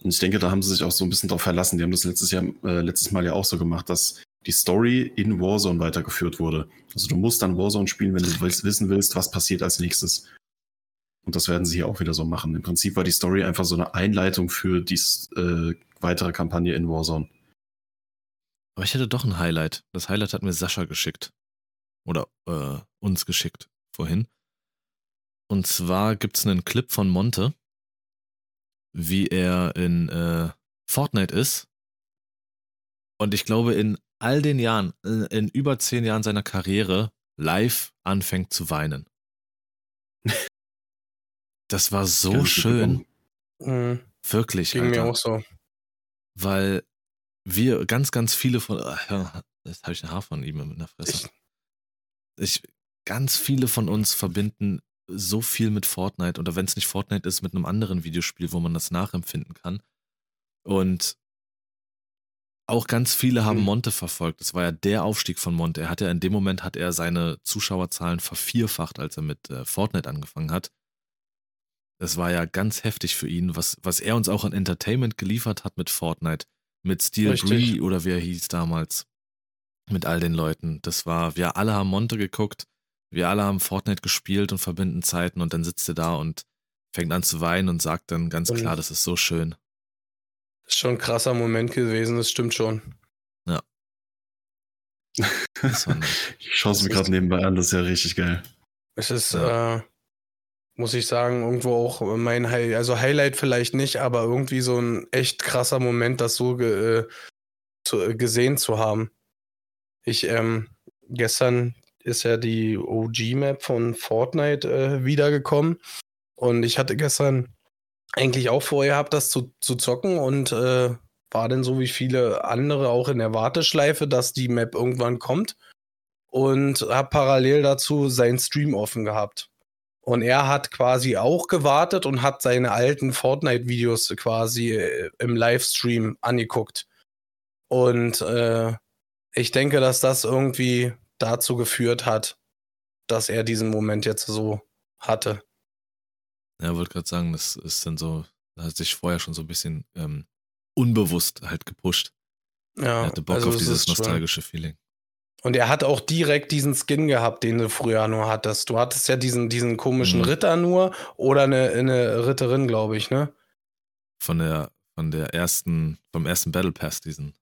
Und ich denke, da haben sie sich auch so ein bisschen drauf verlassen. Die haben das letztes Jahr, äh, letztes Mal ja auch so gemacht, dass die Story in Warzone weitergeführt wurde. Also du musst dann Warzone spielen, wenn du willst, wissen willst, was passiert als nächstes. Und das werden sie hier auch wieder so machen. Im Prinzip war die Story einfach so eine Einleitung für die äh, weitere Kampagne in Warzone. Aber ich hätte doch ein Highlight. Das Highlight hat mir Sascha geschickt. Oder äh, uns geschickt vorhin. Und zwar gibt es einen Clip von Monte, wie er in äh, Fortnite ist. Und ich glaube, in all den Jahren, äh, in über zehn Jahren seiner Karriere, live anfängt zu weinen. Das war so ich schön. Mhm. Wirklich, Ging Alter. mir auch so. Weil wir, ganz, ganz viele von. Ja, jetzt habe ich ein Haar von ihm in der Fresse. Ich, ganz viele von uns verbinden so viel mit Fortnite oder wenn es nicht Fortnite ist, mit einem anderen Videospiel, wo man das nachempfinden kann. Und auch ganz viele haben Hm. Monte verfolgt. Das war ja der Aufstieg von Monte. Er hat ja in dem Moment hat er seine Zuschauerzahlen vervierfacht, als er mit äh, Fortnite angefangen hat. Das war ja ganz heftig für ihn, was, was er uns auch an Entertainment geliefert hat mit Fortnite, mit Steel. Bree oder wie er hieß damals, mit all den Leuten. Das war, wir alle haben Monte geguckt, wir alle haben Fortnite gespielt und verbinden Zeiten und dann sitzt er da und fängt an zu weinen und sagt dann ganz Und- klar, das ist so schön. Ist schon ein krasser Moment gewesen, das stimmt schon. Nice. Ich schaue es mir gerade nebenbei an, das ist ja richtig geil. Es ist, Ja. äh, muss ich sagen, irgendwo auch mein High also Highlight vielleicht nicht, aber irgendwie so ein echt krasser Moment, das so ge äh, zu, äh, gesehen zu haben. Ich, ähm, gestern ist ja die OG-Map von Fortnite äh, wiedergekommen und ich hatte gestern eigentlich auch vorher gehabt, das zu, zu zocken und äh, war dann so wie viele andere auch in der Warteschleife, dass die Map irgendwann kommt und habe parallel dazu seinen Stream offen gehabt. Und er hat quasi auch gewartet und hat seine alten Fortnite-Videos quasi äh, im Livestream angeguckt. Und äh, ich denke, dass das irgendwie dazu geführt hat, dass er diesen Moment jetzt so hatte. Ja, wollte gerade sagen, das ist dann so, da hat sich vorher schon so ein bisschen ähm, unbewusst halt gepusht. Ja, er hatte Bock also auf es dieses nostalgische Feeling. Und er hat auch direkt diesen Skin gehabt, den du früher nur hattest. Du hattest ja diesen, diesen komischen Mhm. Ritter nur oder eine, eine Ritterin, glaube ich, ne? Von der, von der ersten, vom ersten Battle Pass, diesen,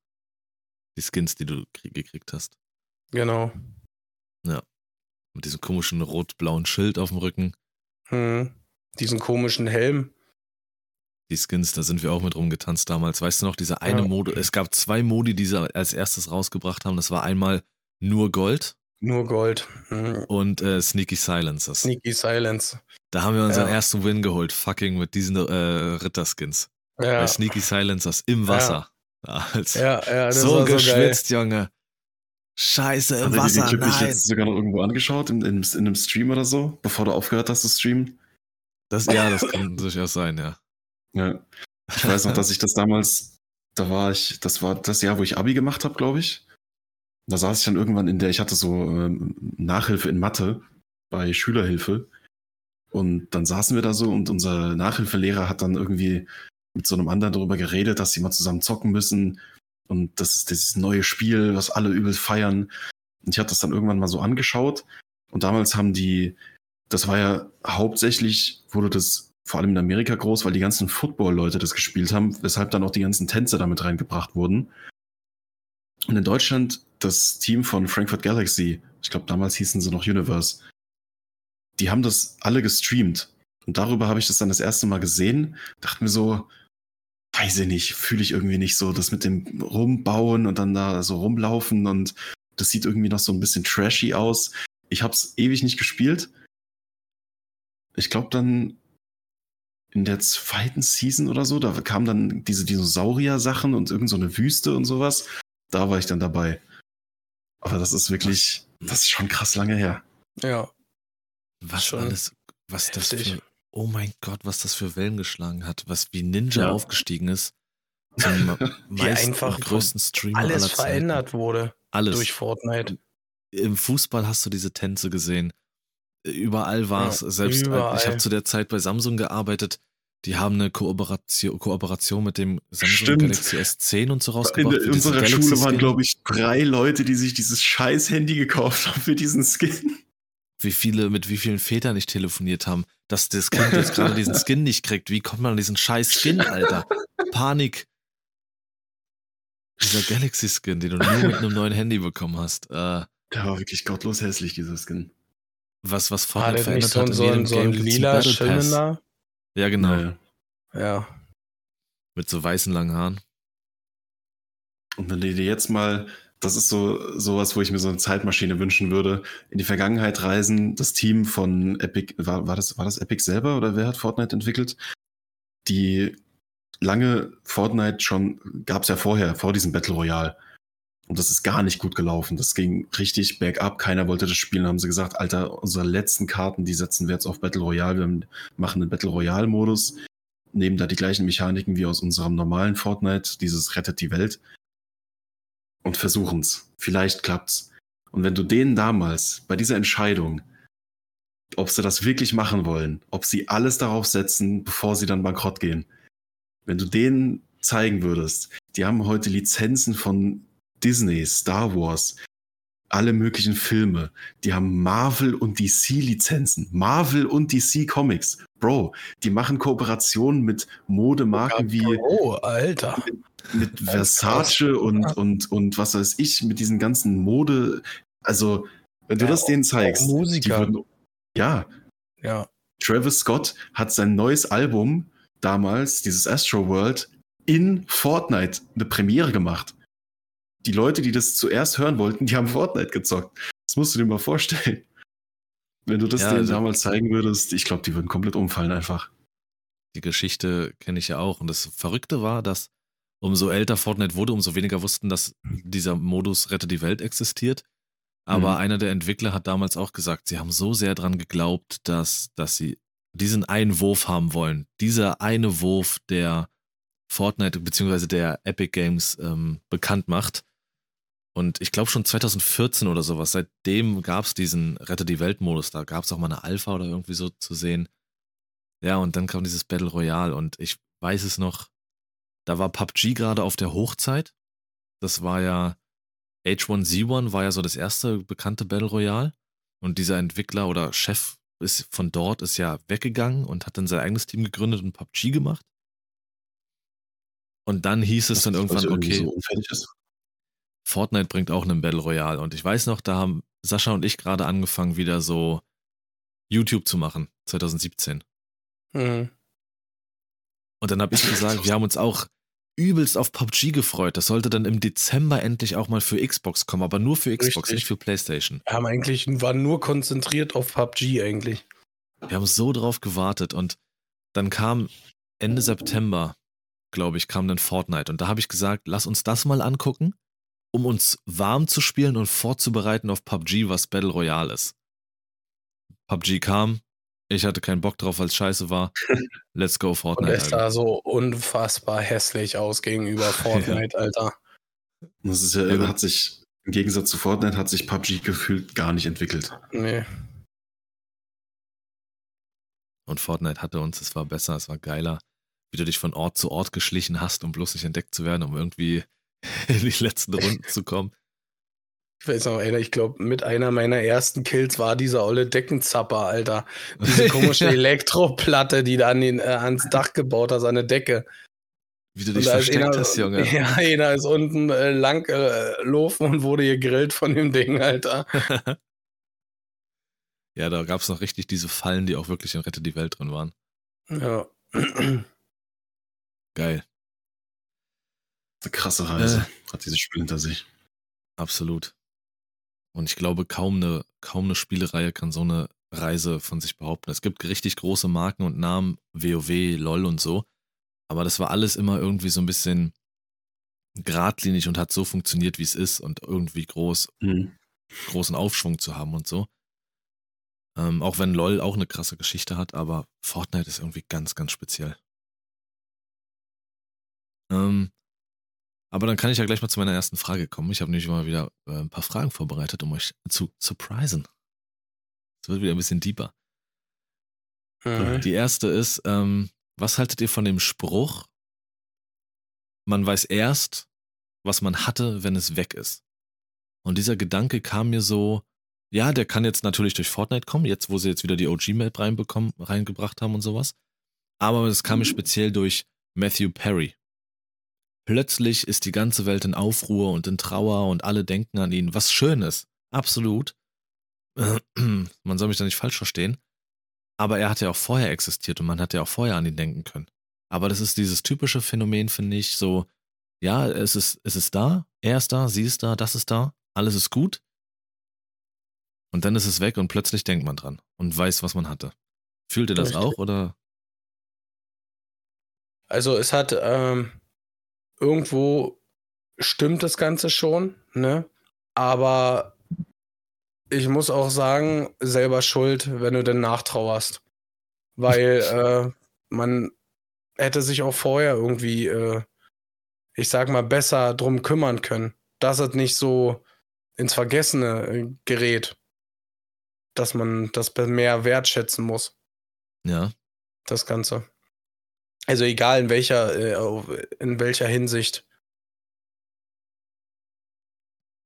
die Skins, die du krieg, gekriegt hast. Genau. Mit diesem komischen rot-blauen Schild auf dem Rücken. Hm. Diesen komischen Helm. Die Skins, da sind wir auch mit rumgetanzt damals. Weißt du noch, diese eine Ja. Mode, es gab zwei Modi, die sie als erstes rausgebracht haben. Das war einmal nur Gold Nur Gold. Hm. und äh, Sneaky Silences. Sneaky Silence. Da haben wir unseren Ja. ersten Win geholt, fucking mit diesen äh, Ritterskins. Ja, Bei Sneaky Silencers im Wasser. Ja. Ja, ja das so war so geschwitzt, Junge. Scheiße, im ihr den Wasser, Clip nicht nein. jetzt sogar noch irgendwo angeschaut, in, in, in einem Stream oder so, bevor du aufgehört hast zu streamen? Das, ja, das kann durchaus sein, ja. Ja. Ich weiß noch, dass ich das damals, da war ich, das war das Jahr, wo ich Abi gemacht habe, glaube ich. Da saß ich dann irgendwann in der, ich hatte so ähm, Nachhilfe in Mathe bei Schülerhilfe. Und dann saßen wir da so und unser Nachhilfelehrer hat dann irgendwie mit so einem anderen darüber geredet, dass sie mal zusammen zocken müssen. Und das ist dieses neue Spiel, was alle übel feiern. Und ich hatte das dann irgendwann mal so angeschaut. Und damals haben die, das war ja hauptsächlich, wurde das vor allem in Amerika groß, weil die ganzen Football-Leute das gespielt haben, weshalb dann auch die ganzen Tänze damit reingebracht wurden. Und in Deutschland das Team von Frankfurt Galaxy, ich glaube damals hießen sie noch Universe, die haben das alle gestreamt. Und darüber habe ich das dann das erste Mal gesehen, dachte mir so, weiß ich nicht, fühle ich irgendwie nicht so, das mit dem Rumbauen und dann da so rumlaufen und das sieht irgendwie noch so ein bisschen trashy aus. Ich habe es ewig nicht gespielt. Ich glaube dann in der zweiten Season oder so, da kamen dann diese Dinosaurier-Sachen und irgend so eine Wüste und sowas. Da war ich dann dabei. Aber das ist wirklich, das ist schon krass lange her. Ja. Was Schon alles, was das für, oh mein Gott, was das für Wellen geschlagen hat, was wie Ninja Ja. aufgestiegen ist. Zum meisten einfach größten Streamer Alles aller Zeiten. verändert wurde Alles. durch Fortnite. Im Fußball hast du diese Tänze gesehen. Überall war es. Ja, Selbst überall. ich habe zu der Zeit bei Samsung gearbeitet. Die haben eine Kooperation, Kooperation mit dem Samsung Stimmt. Galaxy S10 und so In, rausgebracht. in diesen unserer Galaxy Schule waren, glaube ich, drei Leute, die sich dieses scheiß Handy gekauft haben für diesen Skin. Wie viele, mit wie vielen Vätern ich telefoniert haben, dass das Kind jetzt gerade diesen Skin nicht kriegt. Wie kommt man an diesen scheiß Skin, Alter? Panik. Dieser Galaxy-Skin, den du nur mit einem neuen Handy bekommen hast. Äh, Der war wirklich gottlos hässlich, dieser Skin. was, was das nicht verändert so, hat ein- in so, jedem ein- so lila Battle Pass. schimmernder? Ja, genau. Naja. Ja. Mit so weißen langen Haaren. Und wenn du dir jetzt mal, das ist so sowas, wo ich mir so eine Zeitmaschine wünschen würde, in die Vergangenheit reisen, das Team von Epic, war, war, das, war das Epic selber oder wer hat Fortnite entwickelt? Die lange Fortnite schon, gab es ja vorher, vor diesem Battle Royale. Und das ist gar nicht gut gelaufen. Das ging richtig bergab. Keiner wollte das spielen. Haben sie gesagt, Alter, unsere letzten Karten, die setzen wir jetzt auf Battle Royale. Wir machen einen Battle Royale-Modus, nehmen da die gleichen Mechaniken wie aus unserem normalen Fortnite, dieses Rettet die Welt. Und versuchen es. Vielleicht klappt's. Und wenn du denen damals bei dieser Entscheidung, ob sie das wirklich machen wollen, ob sie alles darauf setzen, bevor sie dann bankrott gehen, wenn du denen zeigen würdest, die haben heute Lizenzen von Disney, Star Wars, alle möglichen Filme. Die haben Marvel und DC-Lizenzen. Marvel und DC Comics. Bro, die machen Kooperationen mit Modemarken wie. Oh, Alter. Mit, mit Versace und, und, und was weiß ich, mit diesen ganzen Mode. Also, wenn du ja, das denen zeigst. Musiker. Würden, ja. Ja. Travis Scott hat sein neues Album damals, dieses Astro World, in Fortnite eine Premiere gemacht die Leute, die das zuerst hören wollten, die haben Fortnite gezockt. Das musst du dir mal vorstellen. Wenn du das ja, denen also, damals zeigen würdest, ich glaube, die würden komplett umfallen einfach. Die Geschichte kenne ich ja auch. Und das Verrückte war, dass umso älter Fortnite wurde, umso weniger wussten, dass dieser Modus Rette die Welt existiert. Aber mhm. einer der Entwickler hat damals auch gesagt, sie haben so sehr dran geglaubt, dass, dass sie diesen einen Wurf haben wollen. Dieser eine Wurf, der Fortnite bzw. der Epic Games ähm, bekannt macht. Und ich glaube schon 2014 oder sowas, seitdem gab es diesen Rette die Welt-Modus. Da gab es auch mal eine Alpha oder irgendwie so zu sehen. Ja, und dann kam dieses Battle Royale und ich weiß es noch, da war PUBG gerade auf der Hochzeit. Das war ja H1Z1 war ja so das erste bekannte Battle Royale. Und dieser Entwickler oder Chef ist von dort ist ja weggegangen und hat dann sein eigenes Team gegründet und PUBG gemacht. Und dann hieß es das dann irgendwann, okay, so Fortnite bringt auch einen Battle Royale. Und ich weiß noch, da haben Sascha und ich gerade angefangen, wieder so YouTube zu machen, 2017. Mhm. Und dann habe ich gesagt, wir haben uns auch übelst auf PUBG gefreut. Das sollte dann im Dezember endlich auch mal für Xbox kommen, aber nur für Xbox, Richtig. nicht für PlayStation. Wir haben eigentlich, waren nur konzentriert auf PUBG eigentlich. Wir haben so drauf gewartet und dann kam Ende September, glaube ich, kam dann Fortnite und da habe ich gesagt, lass uns das mal angucken um uns warm zu spielen und vorzubereiten auf PUBG, was Battle Royale ist. PUBG kam, ich hatte keinen Bock drauf, weil es scheiße war. Let's go Fortnite. Und es sah so unfassbar hässlich aus gegenüber Fortnite, ja. Alter. Das ist ja, ja, hat sich, im Gegensatz zu Fortnite, hat sich PUBG gefühlt gar nicht entwickelt. Nee. Und Fortnite hatte uns, es war besser, es war geiler, wie du dich von Ort zu Ort geschlichen hast, um bloß nicht entdeckt zu werden, um irgendwie in die letzten Runden zu kommen. Ich weiß noch, Alter, ich glaube, mit einer meiner ersten Kills war dieser olle Deckenzapper, Alter. Diese komische Elektroplatte, die da an den, äh, ans Dach gebaut hat, seine Decke. Wie du dich versteckt einer, hast, Junge. Ja, einer ist unten äh, lang äh, laufen und wurde gegrillt von dem Ding, Alter. ja, da gab es noch richtig diese Fallen, die auch wirklich in Rette die Welt drin waren. Ja. Geil. Eine krasse Reise äh, hat dieses Spiel hinter sich. Absolut. Und ich glaube, kaum eine, kaum eine Spielereihe kann so eine Reise von sich behaupten. Es gibt richtig große Marken und Namen, WoW, LOL und so. Aber das war alles immer irgendwie so ein bisschen geradlinig und hat so funktioniert, wie es ist und irgendwie groß, mhm. großen Aufschwung zu haben und so. Ähm, auch wenn LOL auch eine krasse Geschichte hat, aber Fortnite ist irgendwie ganz, ganz speziell. Ähm, aber dann kann ich ja gleich mal zu meiner ersten Frage kommen. Ich habe nämlich mal wieder äh, ein paar Fragen vorbereitet, um euch zu surprisen. Es wird wieder ein bisschen deeper. Mhm. Die erste ist, ähm, was haltet ihr von dem Spruch, man weiß erst, was man hatte, wenn es weg ist? Und dieser Gedanke kam mir so, ja, der kann jetzt natürlich durch Fortnite kommen, jetzt wo sie jetzt wieder die OG-Map reingebracht haben und sowas. Aber es kam mir mhm. speziell durch Matthew Perry. Plötzlich ist die ganze Welt in Aufruhr und in Trauer und alle denken an ihn, was schön ist. Absolut. Man soll mich da nicht falsch verstehen. Aber er hat ja auch vorher existiert und man hat ja auch vorher an ihn denken können. Aber das ist dieses typische Phänomen, finde ich, so, ja, es ist, es ist da, er ist da, sie ist da, das ist da, alles ist gut. Und dann ist es weg und plötzlich denkt man dran und weiß, was man hatte. Fühlt ihr das Richtig. auch oder Also es hat ähm, irgendwo stimmt das Ganze schon, ne? Aber ich muss auch sagen, selber schuld, wenn du denn nachtrauerst. Weil äh, man hätte sich auch vorher irgendwie, äh, ich sag mal, besser drum kümmern können, dass es nicht so ins Vergessene äh, gerät. Dass man das mehr wertschätzen muss. Ja. Das Ganze. Also egal in welcher, äh, in welcher Hinsicht.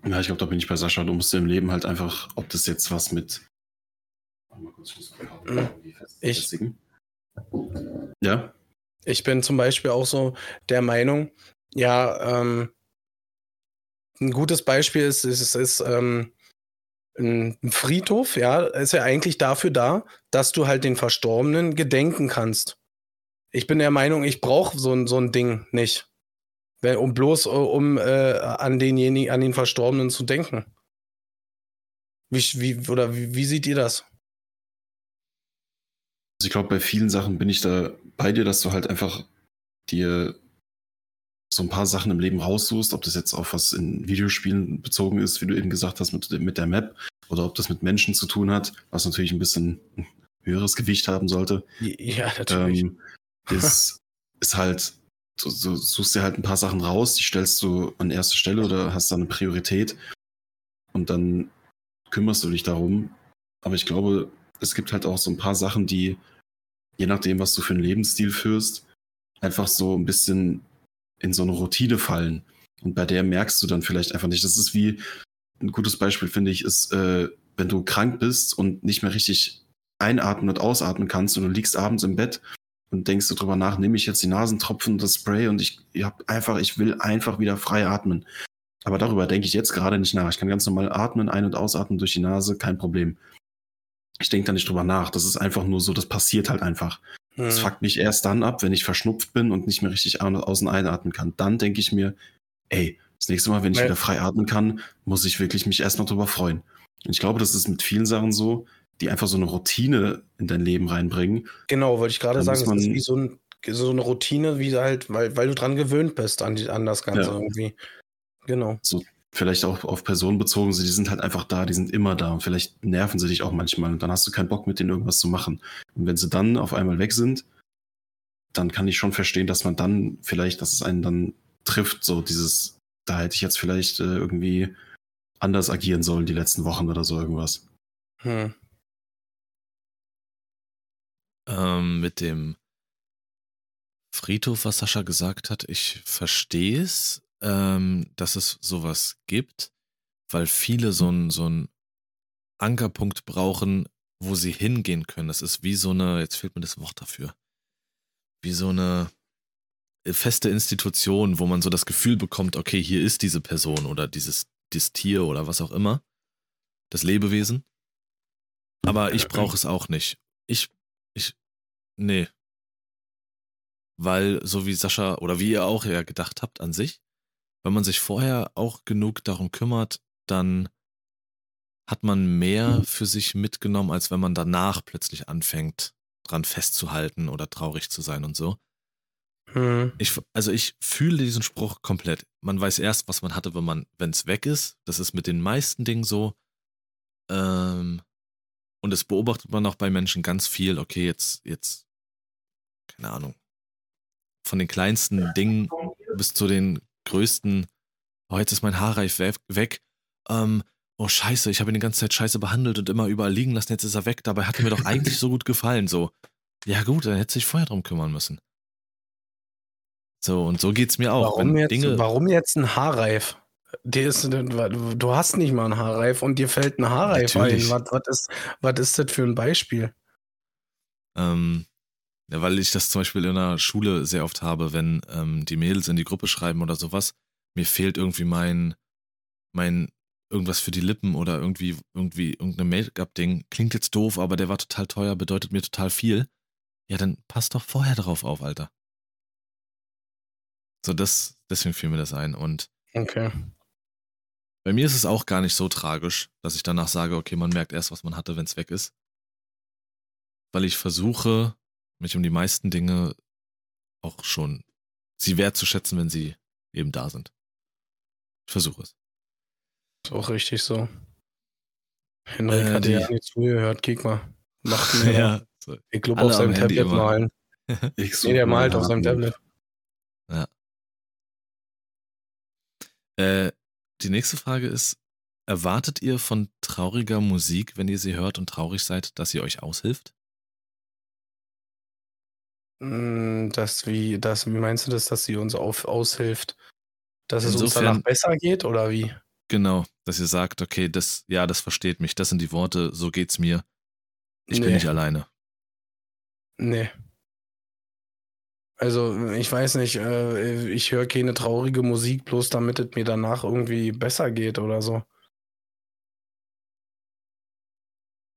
Ja, ich glaube, da bin ich bei Sascha. Du musst im Leben halt einfach, ob das jetzt was mit. Mhm. Ich, ja. Ich bin zum Beispiel auch so der Meinung, ja, ähm, ein gutes Beispiel ist, ist, ist, ist ähm, ein Friedhof, ja, ist ja eigentlich dafür da, dass du halt den Verstorbenen gedenken kannst. Ich bin der Meinung, ich brauche so, ein so ein Ding nicht. Um bloß um äh, an denjenigen, an den Verstorbenen zu denken. Wie, wie, oder wie, wie seht ihr das? Also ich glaube, bei vielen Sachen bin ich da bei dir, dass du halt einfach dir so ein paar Sachen im Leben raussuchst, ob das jetzt auf was in Videospielen bezogen ist, wie du eben gesagt hast, mit, mit der Map, oder ob das mit Menschen zu tun hat, was natürlich ein bisschen höheres Gewicht haben sollte. Ja, natürlich. Ähm, ist, ist halt, du, du, suchst dir halt ein paar Sachen raus, die stellst du an erste Stelle oder hast da eine Priorität und dann kümmerst du dich darum. Aber ich glaube, es gibt halt auch so ein paar Sachen, die, je nachdem, was du für einen Lebensstil führst, einfach so ein bisschen in so eine Routine fallen. Und bei der merkst du dann vielleicht einfach nicht. Das ist wie ein gutes Beispiel, finde ich, ist, äh, wenn du krank bist und nicht mehr richtig einatmen und ausatmen kannst und du liegst abends im Bett und denkst du drüber nach, nehme ich jetzt die Nasentropfen und das Spray und ich, ich hab einfach, ich will einfach wieder frei atmen. Aber darüber denke ich jetzt gerade nicht nach. Ich kann ganz normal atmen, ein- und ausatmen durch die Nase, kein Problem. Ich denke da nicht drüber nach. Das ist einfach nur so, das passiert halt einfach. Hm. Das fuckt mich erst dann ab, wenn ich verschnupft bin und nicht mehr richtig außen einatmen kann. Dann denke ich mir, ey, das nächste Mal, wenn ich wieder frei atmen kann, muss ich wirklich mich erstmal drüber freuen. Und ich glaube, das ist mit vielen Sachen so, die einfach so eine Routine in dein Leben reinbringen. Genau, wollte ich gerade sagen, das ist wie so, ein, so, eine Routine, wie halt, weil, weil du dran gewöhnt bist an, die, an das Ganze ja. irgendwie. Genau. So, vielleicht auch auf Personen bezogen, die sind halt einfach da, die sind immer da und vielleicht nerven sie dich auch manchmal und dann hast du keinen Bock mit denen irgendwas zu machen. Und wenn sie dann auf einmal weg sind, dann kann ich schon verstehen, dass man dann vielleicht, dass es einen dann trifft, so dieses, da hätte ich jetzt vielleicht äh, irgendwie anders agieren sollen die letzten Wochen oder so irgendwas. Hm. Ähm, mit dem Friedhof, was Sascha gesagt hat, ich verstehe es, ähm, dass es sowas gibt, weil viele so einen so Ankerpunkt brauchen, wo sie hingehen können. Das ist wie so eine, jetzt fehlt mir das Wort dafür, wie so eine äh, feste Institution, wo man so das Gefühl bekommt, okay, hier ist diese Person oder dieses, dieses Tier oder was auch immer, das Lebewesen. Aber ich brauche es auch nicht. Ich, ich, nee. Weil, so wie Sascha oder wie ihr auch ja gedacht habt an sich, wenn man sich vorher auch genug darum kümmert, dann hat man mehr mhm. für sich mitgenommen, als wenn man danach plötzlich anfängt, dran festzuhalten oder traurig zu sein und so. Mhm. Ich, also ich fühle diesen Spruch komplett. Man weiß erst, was man hatte, wenn man, wenn es weg ist. Das ist mit den meisten Dingen so. Ähm, und das beobachtet man auch bei Menschen ganz viel. Okay, jetzt, jetzt, keine Ahnung. Von den kleinsten Dingen bis zu den größten, oh, jetzt ist mein Haarreif weg. Ähm, oh scheiße, ich habe ihn die ganze Zeit scheiße behandelt und immer überall liegen lassen, jetzt ist er weg. Dabei hat er mir doch eigentlich so gut gefallen. So, ja gut, dann hätte sich vorher drum kümmern müssen. So, und so geht es mir auch. Warum, jetzt, Dinge warum jetzt ein Haarreif? Der ist, du hast nicht mal einen Haarreif und dir fällt ein Haarreif Natürlich. ein. Was, was, ist, was ist das für ein Beispiel? Ähm, ja, weil ich das zum Beispiel in der Schule sehr oft habe, wenn ähm, die Mädels in die Gruppe schreiben oder sowas, mir fehlt irgendwie mein, mein irgendwas für die Lippen oder irgendwie, irgendwie irgendein Make-up-Ding. Klingt jetzt doof, aber der war total teuer, bedeutet mir total viel. Ja, dann pass doch vorher drauf auf, Alter. So, das, deswegen fiel mir das ein. Und okay. Bei mir ist es auch gar nicht so tragisch, dass ich danach sage, okay, man merkt erst, was man hatte, wenn es weg ist. Weil ich versuche, mich um die meisten Dinge auch schon sie wertzuschätzen, wenn sie eben da sind. Ich versuche es. Ist auch richtig so. Henrik Äh, hat die- ja nicht zugehört, kick mal. Macht mir ja. So. Ich glaube auf seinem Tablet immer. malen. Ich Nee, suche der mal malt auf seinem Tablet. Äh, die nächste Frage ist: Erwartet ihr von trauriger Musik, wenn ihr sie hört und traurig seid, dass sie euch aushilft? Mm, Das wie, das, wie meinst du das, dass sie uns auf, aushilft? Dass es uns Insofern- danach besser geht oder wie? Genau, dass ihr sagt, okay, das, ja, das versteht mich, das sind die Worte, so geht's mir. Ich bin Nee. nicht alleine. Nee. Also, ich weiß nicht, äh, ich höre keine traurige Musik, bloß damit es mir danach irgendwie besser geht oder so.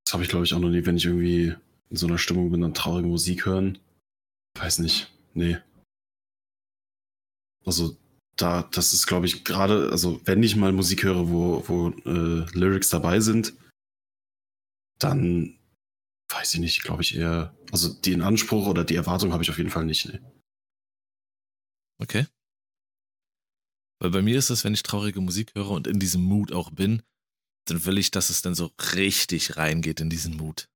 Das habe ich, glaube ich, auch noch nie, wenn ich irgendwie in so einer Stimmung bin, dann traurige Musik hören. Weiß nicht. Nee. Also, da, das ist, glaube ich, gerade, also, wenn ich mal Musik höre, wo, wo äh, Lyrics dabei sind, dann weiß ich nicht, glaube ich eher, also den Anspruch oder die Erwartung habe ich auf jeden Fall nicht. Nee. Okay. Weil bei mir ist es, wenn ich traurige Musik höre und in diesem Mut auch bin, dann will ich, dass es dann so richtig reingeht in diesen Mut.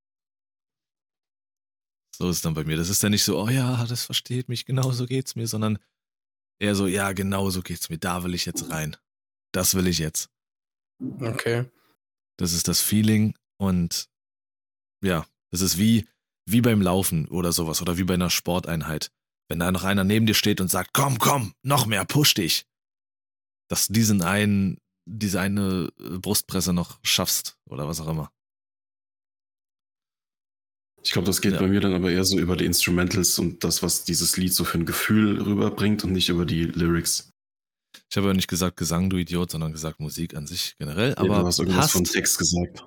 So ist es dann bei mir. Das ist dann nicht so, oh ja, das versteht mich, genau so geht's mir, sondern eher so, ja, genau so geht's mir, da will ich jetzt rein. Das will ich jetzt. Okay. Das ist das Feeling und ja, das ist wie, wie beim Laufen oder sowas oder wie bei einer Sporteinheit. Wenn da noch einer neben dir steht und sagt, komm, komm, noch mehr, push dich. Dass du diesen einen, diese eine äh, Brustpresse noch schaffst oder was auch immer. Ich glaube, das geht Ja. bei mir dann aber eher so über die Instrumentals und das, was dieses Lied so für ein Gefühl rüberbringt und nicht über die Lyrics. Ich habe ja nicht gesagt Gesang, du Idiot, sondern gesagt Musik an sich generell. Aber Aber du hast irgendwas passt, von Text gesagt.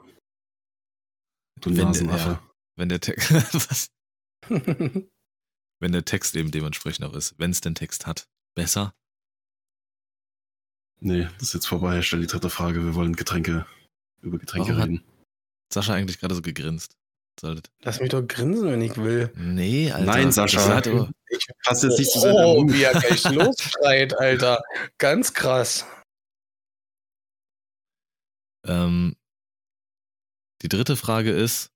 Du Wenn der- Nasenaffe. ja. wenn der Text, was? Wenn der Text eben dementsprechend auch ist. Wenn es den Text hat. Besser? Nee, das ist jetzt vorbei. Stell die dritte Frage. Wir wollen Getränke, über Getränke Warum hat- reden. Sascha eigentlich gerade so gegrinst. Solltet. Lass mich doch grinsen, wenn ich will. Nee, Alter. Nein, Sascha. Hat, oh, Ich, Hast jetzt nicht so sehr oh, den Mut. wie er gleich losschreit, Alter. Ganz krass. ähm, die dritte Frage ist: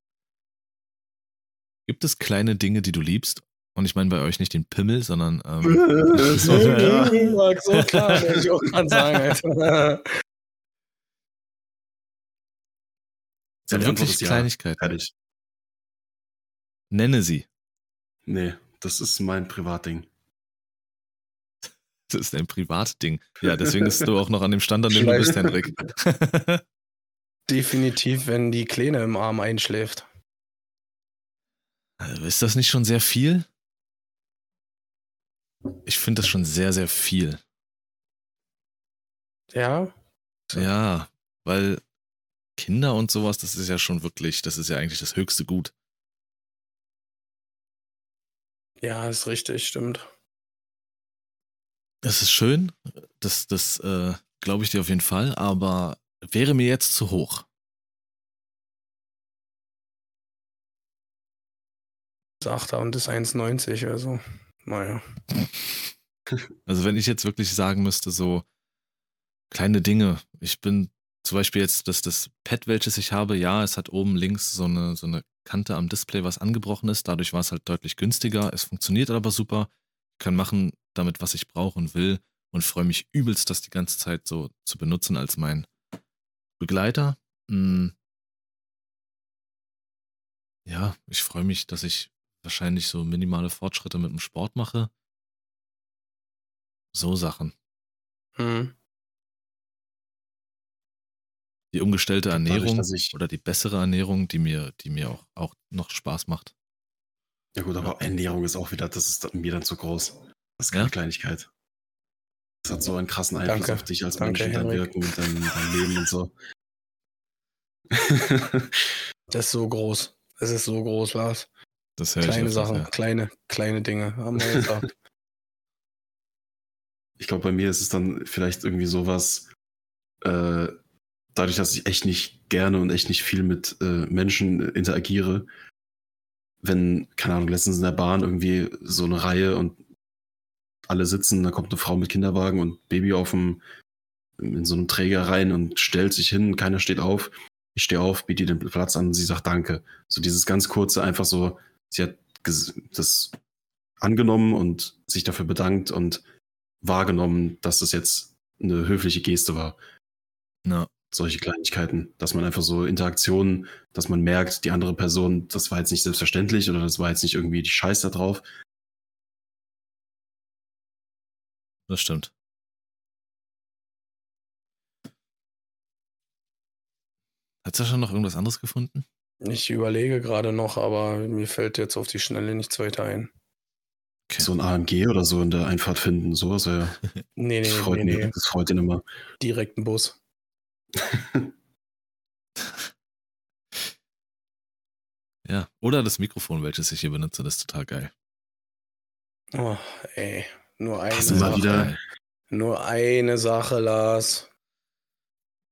Gibt es kleine Dinge, die du liebst? Und ich meine bei euch nicht den Pimmel, sondern ähm, so, Ja. so klar, ich auch gerade sagen, Alter. sind wirklich ist ja. Kleinigkeiten. Fertig. Nenne sie. Nee, das ist mein Privatding. Das ist ein Privatding. Ja, deswegen bist du auch noch an dem Stand, an dem du bist, Henrik. Definitiv, wenn die Kleine im Arm einschläft. Also, ist das nicht schon sehr viel? Ich finde das schon sehr, sehr viel. Ja, Ja, weil Kinder und sowas, das ist ja schon wirklich, das ist ja eigentlich das höchste Gut. ja, ist richtig, stimmt. Es ist schön, das, das äh, glaube ich dir auf jeden Fall, aber wäre mir jetzt zu hoch. Das 8er und das 1,90, also, naja. Also wenn ich jetzt wirklich sagen müsste, so kleine Dinge. Ich bin zum Beispiel jetzt, das, das Pad, welches ich habe, ja, es hat oben links so eine, so eine Kante am Display, was angebrochen ist. Dadurch war es halt deutlich günstiger. Es funktioniert aber super. Ich kann machen damit, was ich brauche und will und freue mich übelst, das die ganze Zeit so zu benutzen als mein Begleiter. Hm. Ja, ich freue mich, dass ich wahrscheinlich so minimale Fortschritte mit dem Sport mache. So Sachen. Hm. Die umgestellte Dadurch, Ernährung oder die bessere Ernährung, die mir, die mir auch, auch noch Spaß macht. Ja gut, aber Ernährung ist auch wieder, das ist mir dann zu groß. Das ist keine Ja? Kleinigkeit. Das hat so einen krassen Einfluss Danke. auf dich als Danke, Mensch und dein. Wirken und dein, dein Leben und so. Das ist so groß. Das ist so groß, Lars. Das höre ich Kleine öfters, Sachen, ja. kleine, kleine Dinge, haben wir gesagt. ich glaube, bei mir ist es dann vielleicht irgendwie sowas, äh, dadurch, dass ich echt nicht gerne und echt nicht viel mit äh, Menschen äh, interagiere, wenn, keine Ahnung, letztens in der Bahn irgendwie so eine Reihe und alle sitzen, da kommt eine Frau mit Kinderwagen und Baby auf dem, in so einem Träger rein und stellt sich hin, keiner steht auf. Ich stehe auf, biete ihr den Platz an und sie sagt Danke. So dieses ganz kurze, einfach so, sie hat das angenommen und sich dafür bedankt und wahrgenommen, dass das jetzt eine höfliche Geste war. Ja. Solche Kleinigkeiten, dass man einfach so Interaktionen, dass man merkt, die andere Person, das war jetzt nicht selbstverständlich oder das war jetzt nicht irgendwie die Scheiß da drauf. Das stimmt. Hat Sascha noch irgendwas anderes gefunden? Ich überlege gerade noch, aber mir fällt jetzt auf die Schnelle nichts weiter ein. Okay. So ein AMG oder so in der Einfahrt finden, sowas ja. Nee, nee, Das freut, nee, ihn, nee. das freut ihn immer. Direkt ein Bus. Ja. Oder das Mikrofon, welches ich hier benutze, das ist total geil. Oh, ey. Nur eine mal Sache. wieder- Nur eine Sache, Lars.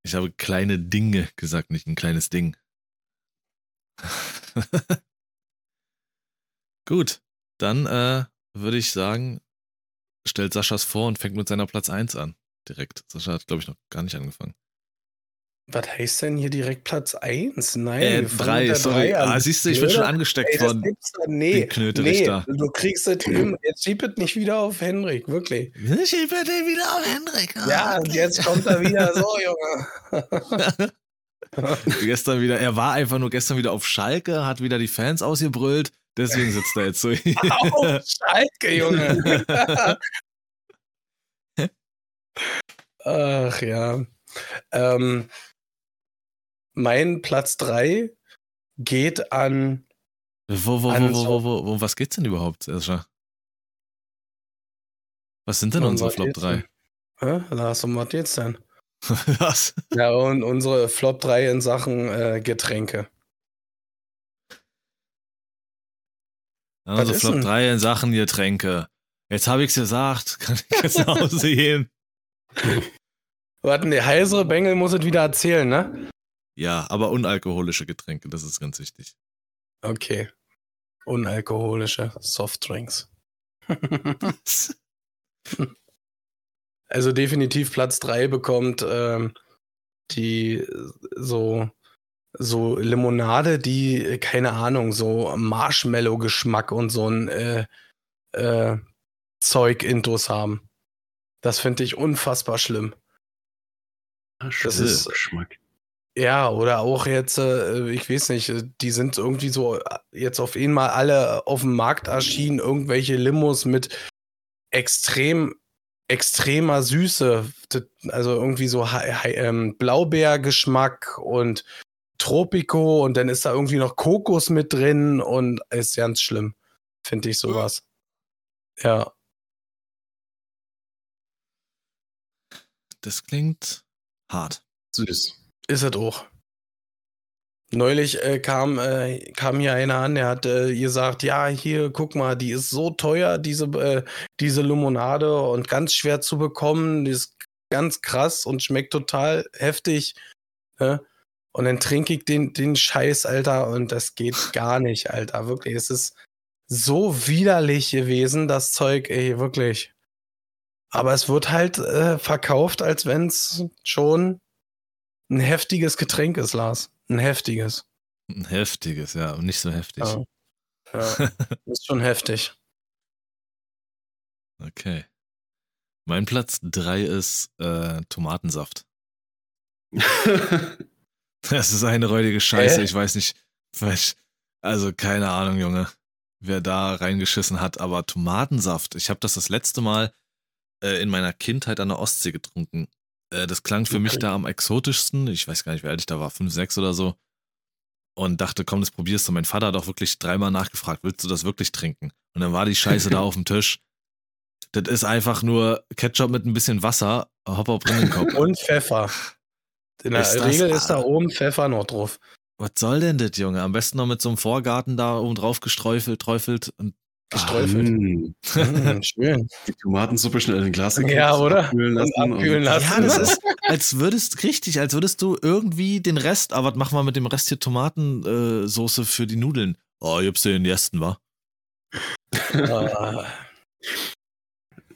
Ich habe kleine Dinge gesagt, nicht ein kleines Ding. Gut, dann äh, würde ich sagen, stellt Saschas vor und fängt mit seiner Platz 1 an. Direkt. Sascha hat, glaube ich, noch gar nicht angefangen. Was heißt denn hier direkt Platz 1? Nein, Äh, wir drei, sorry. drei an. Ah, siehst du, ich bin schon angesteckt Ey, das gibt's doch- nee, nee, du kriegst es hin. Jetzt schieb es nicht wieder auf Henrik, wirklich. Ich hebe den wieder auf Hendrik. Ah, Ja, und okay. jetzt kommt er wieder so, Junge. gestern wieder, er war einfach nur gestern wieder auf Schalke, hat wieder die Fans ausgebrüllt, deswegen sitzt er jetzt so hier. Au, Schalke, Junge. Ach ja. Ähm, mein Platz 3 geht an. Wo, wo, wo, An wo, so- wo, wo, wo, was geht's denn überhaupt, Sascha? Was sind denn unsere Flop geht's 3? denn? Hä? Lars, um was geht's denn? was? Ja, und unsere Flop 3 in Sachen äh, Getränke. Also ist Flop denn? 3 in Sachen Getränke. Jetzt habe ich's gesagt, kann ich jetzt nach Hause gehen? Warten, der heisere Bengel muss es wieder erzählen, ne? Ja, aber unalkoholische Getränke, das ist ganz wichtig. Okay. Unalkoholische Softdrinks. Also definitiv Platz 3 bekommt ähm, die äh, so, so Limonade, die, äh, keine Ahnung, so Marshmallow-Geschmack und so ein äh, äh, Zeug intus haben. Das finde ich unfassbar schlimm. Das ist- Geschmack. Ja, oder auch jetzt, äh, ich weiß nicht, äh, die sind irgendwie so äh, jetzt auf einmal alle auf dem Markt erschienen, irgendwelche Limos mit extrem, extremer Süße. Also irgendwie so ähm, Blaubeergeschmack und Tropico und dann ist da irgendwie noch Kokos mit drin und ist ganz schlimm, finde ich sowas. Ja, Das klingt hart. Süß. Ist es auch. Neulich äh, kam, äh, kam hier einer an, der hat äh, gesagt, ja, hier, guck mal, die ist so teuer, diese, äh, diese Limonade und ganz schwer zu bekommen, die ist ganz krass und schmeckt total heftig. Ne? Und dann trinke ich den, den Scheiß, Alter, und das geht gar nicht, Alter. Wirklich, es ist so widerlich gewesen, das Zeug, ey, wirklich. Aber es wird halt äh, verkauft, als wenn es schon ein heftiges Getränk ist, Lars. Ein heftiges. Ein heftiges, ja, und nicht so heftig. Ja. Ja, ist schon heftig. Okay. Mein Platz 3 ist äh, Tomatensaft. Das ist eine räudige Scheiße. Hä? Ich weiß nicht, also keine Ahnung, Junge, wer da reingeschissen hat. Aber Tomatensaft, ich habe das das letzte Mal äh, in meiner Kindheit an der Ostsee getrunken. Äh, das klang für mich Okay. da am exotischsten. Ich weiß gar nicht, wie alt ich da war, fünf, sechs oder so. Und dachte, komm, das probierst du. Mein Vater hat auch wirklich dreimal nachgefragt, willst du das wirklich trinken? Und dann war die Scheiße da auf dem Tisch. Das ist einfach nur Ketchup mit ein bisschen Wasser, hopp auf in den Kopf. Und Pfeffer. In der Ist das- Regel ist da oben Pfeffer noch drauf. Was soll denn das, Junge? Am besten noch mit so einem Vorgarten da oben drauf gesträufelt, träufelt und Gesträufelt. Mm, Mm, schön. die Tomatensuppe schnell in den Glas Ja, oder? abkühlen Und lassen. abkühlen lassen. Ja, das ist, als würdest, richtig, als würdest du irgendwie den Rest, aber was machen wir mit dem Rest hier Tomatensoße äh, für die Nudeln? Oh, gibst du den ersten, wa? Ah,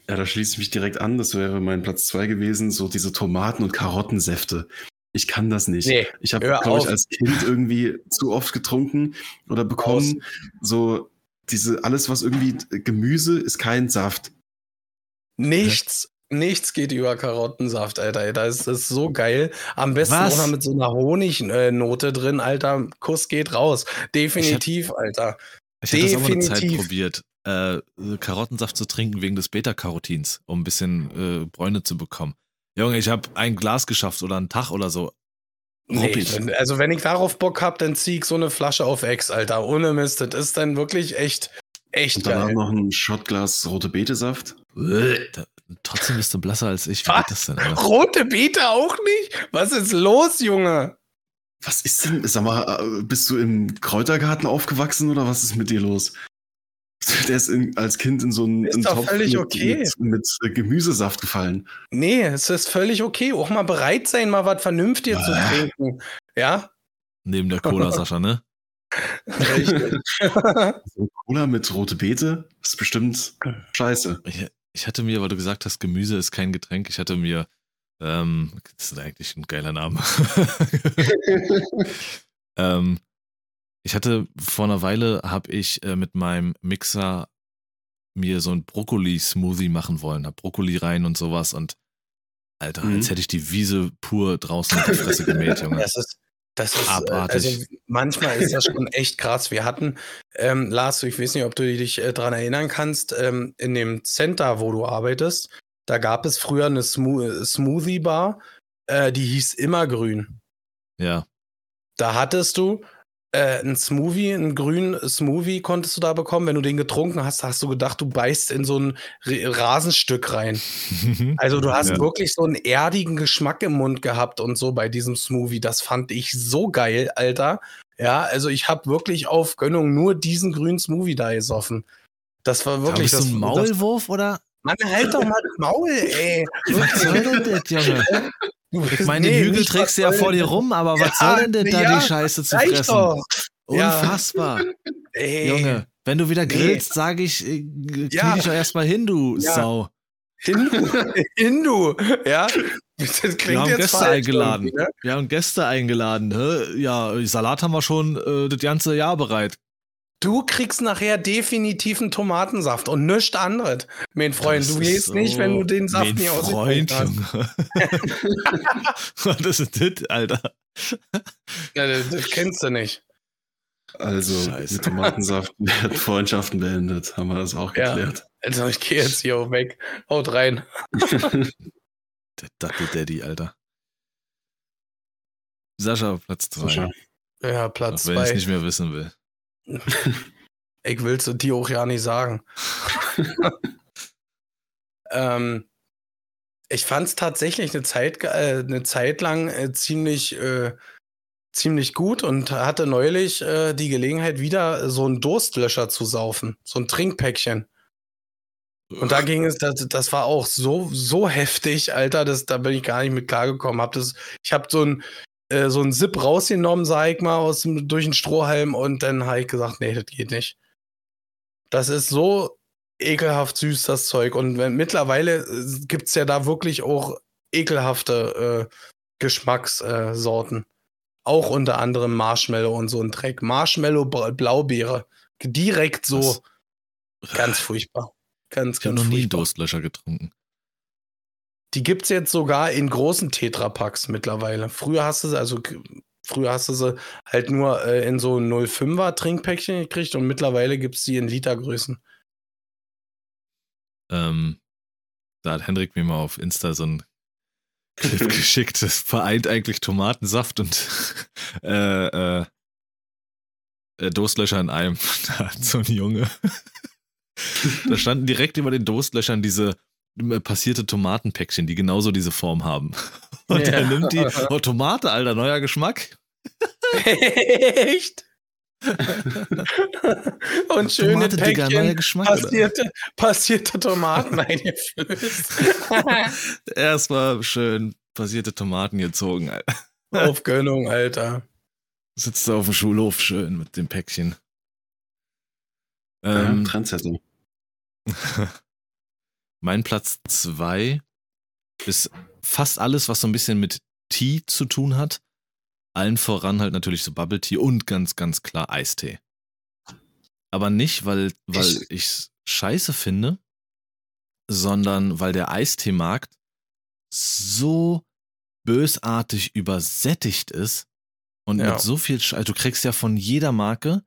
Ja, da schließe ich mich direkt an. Das wäre mein Platz zwei gewesen. So diese Tomaten- und Karottensäfte. Ich kann das nicht. Nee, ich habe, glaube ich, als Kind irgendwie zu oft getrunken oder bekommen. So diese, alles, was irgendwie Gemüse ist kein Saft. Nichts, nichts geht über Karottensaft, Alter. Das ist so geil. Am besten Was? auch noch mit so einer Honignote drin, Alter. Kuss geht raus. Definitiv, Alter. Ich hätte das auch mal eine Zeit probiert, äh, Karottensaft zu trinken wegen des Beta-Carotins, um ein bisschen äh, Bräune zu bekommen. Junge, ich habe ein Glas geschafft oder einen Tag oder so. Nee, wenn, also wenn ich darauf Bock hab, dann zieh ich so eine Flasche auf Ex, Alter. Ohne Mist. Das ist dann wirklich echt, echt Und danach geil. noch ein Shotglas rote Betesaft. Da, trotzdem bist du blasser als ich. Wie Was? geht das denn? Alter? Rote Beete auch nicht? Was ist los, Junge? Was ist denn, sag mal, äh, bist du im Kräutergarten aufgewachsen oder was ist mit dir los? Der ist in, als Kind in so einen, Ist einen doch völlig mit, okay. mit, mit Gemüsesaft gefallen. Nee, es ist völlig okay. Auch mal bereit sein, mal was Vernünftiges zu trinken. Ja? Neben der Cola, Sascha, ne? So Cola mit rote Beete ist bestimmt scheiße. Ich, ich hatte mir, weil du gesagt hast, Gemüse ist kein Getränk, ich hatte mir, ähm, das ist eigentlich ein geiler Name. ähm, ich hatte vor einer Weile, habe ich äh, mit meinem Mixer mir so ein Brokkoli-Smoothie machen wollen, hab Brokkoli rein und sowas und Alter, Mhm. als hätte ich die Wiese pur draußen mit der Fresse gemäht, Junge. Das ist, das ist, äh, Abartig. also manchmal ist das schon echt krass. Wir hatten, ähm, Lars, ich weiß nicht, ob du dich äh, dran erinnern kannst, ähm, in dem Center, wo du arbeitest, da gab es früher eine Smo Smoothie-Bar, äh, die hieß Immergrün. Ja, Da hattest du äh, einen Smoothie, einen grünen Smoothie konntest du da bekommen. Wenn du den getrunken hast, hast du gedacht, du beißt in so ein Rasenstück rein. Also du hast Ja. wirklich so einen erdigen Geschmack im Mund gehabt und so bei diesem Smoothie. Das fand ich so geil, Alter. Ja, also ich habe wirklich auf Gönnung nur diesen grünen Smoothie da gesoffen. Das war wirklich Wirklich bist du ein das, Maulwurf oder? Mann, halt doch mal das Maul, ey. Was soll denn das, Junge? Ich meine, den nee, Hügel nicht, trägst du was ja vor dir rum, aber was Ja, soll denn denn da ja, die Scheiße zu fressen? doch. Ja. Unfassbar. Ey. Junge, wenn du wieder Nee. grillst, sage ich, äh, knie Ja. dich doch erstmal hin, du Ja. Sau. Hindu, Hindu, ja. Das klingt Wir haben jetzt Gäste eingeladen. ne? Wir haben Gäste eingeladen. Hä? Ja, Salat haben wir schon äh, das ganze Jahr bereit. Du kriegst nachher definitiv einen Tomatensaft und nichts anderes. Mein Freund, Das du gehst so- nicht, wenn du den Saft Freund, ausgetrunken hast. Junge. Was ist das, Alter? Ja, das, das kennst du nicht. Also Scheiße. mit Tomatensaft werden Freundschaften beendet, haben wir das auch Ja. geklärt. Also ich gehe jetzt hier auch weg. Haut rein. Der Dackel Daddy, Alter. Sascha, Platz 2. Sascha. Ja, Platz Wenn ich nicht mehr wissen will. Ich will es dir auch ja nicht sagen. ähm, ich fand es tatsächlich eine Zeit, äh, eine Zeit lang äh, ziemlich, äh, ziemlich gut und hatte neulich äh, die Gelegenheit, wieder so einen Durstlöscher zu saufen. So ein Trinkpäckchen. Und da ging es, das, das war auch so, so heftig, Alter, das, da bin ich gar nicht mit klargekommen. Hab das, ich habe so ein, äh, so ein Zip rausgenommen, sag ich mal, aus durch den Strohhalm und dann habe ich gesagt, nee, das geht nicht. Das ist so ekelhaft süß, das Zeug. Und wenn, mittlerweile äh, gibt's ja da wirklich auch ekelhafte äh, Geschmackssorten. Auch unter anderem Marshmallow und so ein Dreck. Marshmallow Blaubeere. Direkt so. Was? Ganz furchtbar. Ganz, Ich habe ganz noch nie. Durstlöscher getrunken. Die gibt's jetzt sogar in großen Tetrapacks mittlerweile. Früher hast du sie, also früher hast du sie halt nur äh, in so 05er Trinkpäckchen gekriegt und mittlerweile gibt's sie in Litergrößen. Ähm, da hat Hendrik mir mal auf Insta so ein Clip geschickt. Das vereint eigentlich Tomatensaft und äh, äh, äh, Durstlöscher in einem. Da hat so ein Junge. da standen direkt über den Durstlöchern diese passierte Tomatenpäckchen, die genauso diese Form haben. Und Ja. er nimmt die. Oh, Tomate, Alter, neuer Geschmack. Echt? und schöne Tomate, Digga, neuer Päckchen Geschmack. Oder? passierte, passierte Tomaten eingeflößt. Erstmal schön passierte Tomaten gezogen, Alter. Auf Gönnung, Alter. Sitzt da auf dem Schulhof schön mit dem Päckchen. Ja, Ähm, Trendsetter. Mein Platz zwei ist fast alles, was so ein bisschen mit Tee zu tun hat. Allen voran halt natürlich so Bubble Tea und ganz, ganz klar Eistee. Aber nicht, weil, weil ich es scheiße finde, sondern weil der Eisteemarkt so bösartig übersättigt ist und Ja. mit so viel, Sch- also du kriegst ja von jeder Marke,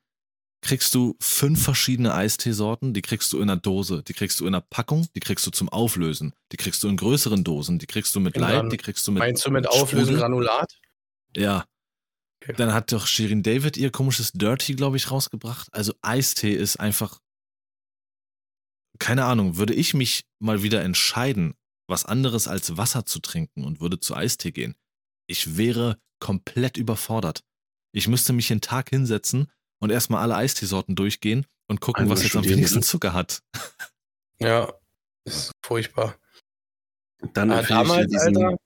kriegst du fünf verschiedene Eisteesorten, die kriegst du in einer Dose, die kriegst du in einer Packung, die kriegst du zum Auflösen, die kriegst du in größeren Dosen, die kriegst du mit In Leib, die kriegst du mit Meinst du mit. Auflösen Granulat? Ja. Okay. Dann hat doch Shirin David ihr komisches Dirty, glaube ich, rausgebracht. Also Eistee ist einfach. Keine Ahnung, würde ich mich mal wieder entscheiden, was anderes als Wasser zu trinken und würde zu Eistee gehen. Ich wäre komplett überfordert. Ich müsste mich den Tag hinsetzen und erstmal alle Eisteesorten durchgehen und gucken, Einmal was jetzt am wenigsten? Zucker hat. Ja. Ist furchtbar. Dann Ah, ich dir damals. Alter,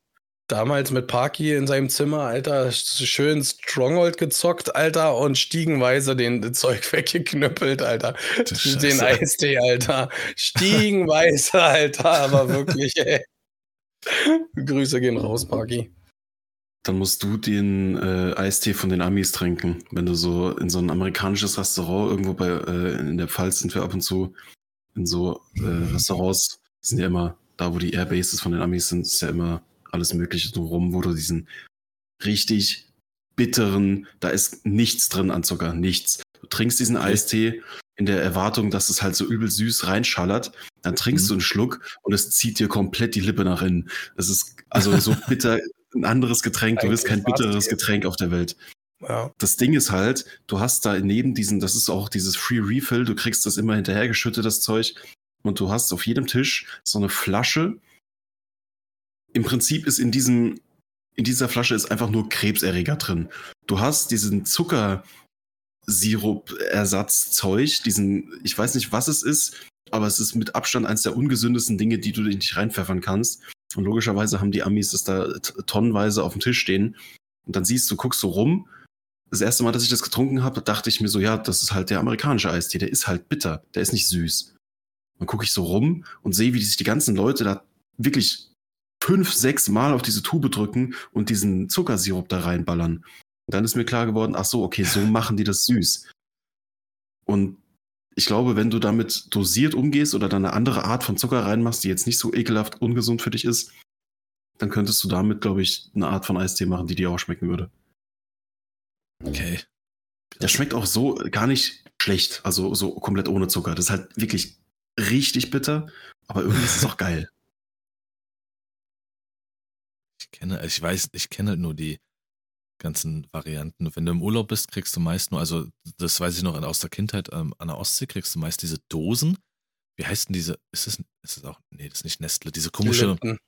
damals mit Parky in seinem Zimmer, Alter, schön Stronghold gezockt, Alter, und stiegenweise den Zeug weggeknüppelt, Alter. Den. Eistee, Alter. Stiegenweise, Alter, aber wirklich, ey. Grüße gehen raus, Parky. Dann musst du den äh, Eistee von den Amis trinken. Wenn du so in so ein amerikanisches Restaurant irgendwo bei äh, in der Pfalz sind wir ab und zu in so äh, Restaurants sind ja immer da, wo die Airbases von den Amis sind, ist ja immer alles Mögliche drumherum, wo du diesen richtig bitteren, da ist nichts drin an Zucker, nichts. Du trinkst diesen Eistee in der Erwartung, dass es halt so übel süß reinschallert, dann trinkst Mhm. du einen Schluck und es zieht dir komplett die Lippe nach innen. Es ist also so bitter, ein anderes Getränk, du willst kein bitteres. Getränk auf der Welt. Ja. Das Ding ist halt, du hast da neben diesen, das ist auch dieses Free Refill, du kriegst das immer hinterhergeschüttet, das Zeug. Und du hast auf jedem Tisch so eine Flasche. Im Prinzip ist in diesem, in dieser Flasche ist einfach nur Krebserreger drin. Du hast diesen Zuckersirup-Ersatzzeug, diesen, ich weiß nicht, was es ist, aber es ist mit Abstand eines der ungesündesten Dinge, die du in dich reinpfeffern kannst. Und logischerweise haben die Amis das da tonnenweise auf dem Tisch stehen. Und dann siehst du, guckst so rum. Das erste Mal, dass ich das getrunken habe, dachte ich mir so, ja, das ist halt der amerikanische Eistee. Der ist halt bitter. Der ist nicht süß. Dann gucke ich so rum und sehe, wie sich die ganzen Leute da wirklich fünf, sechs Mal auf diese Tube drücken und diesen Zuckersirup da reinballern. Und dann ist mir klar geworden, ach so, okay, so machen die das süß. Und ich glaube, wenn du damit dosiert umgehst oder dann eine andere Art von Zucker reinmachst, die jetzt nicht so ekelhaft ungesund für dich ist, dann könntest du damit, glaube ich, eine Art von Eistee machen, die dir auch schmecken würde. Okay. Der schmeckt auch so gar nicht schlecht, also so komplett ohne Zucker. Das ist halt wirklich richtig bitter, aber irgendwie ist es auch geil. Ich kenne, ich weiß, ich kenne halt nur die ganzen Varianten. Wenn du im Urlaub bist, kriegst du meist nur, also das weiß ich noch aus der Kindheit, ähm, an der Ostsee kriegst du meist diese Dosen. Wie heißt denn diese? Ist es, ist es auch, nee, das ist nicht Nestle, diese komische, Lipton.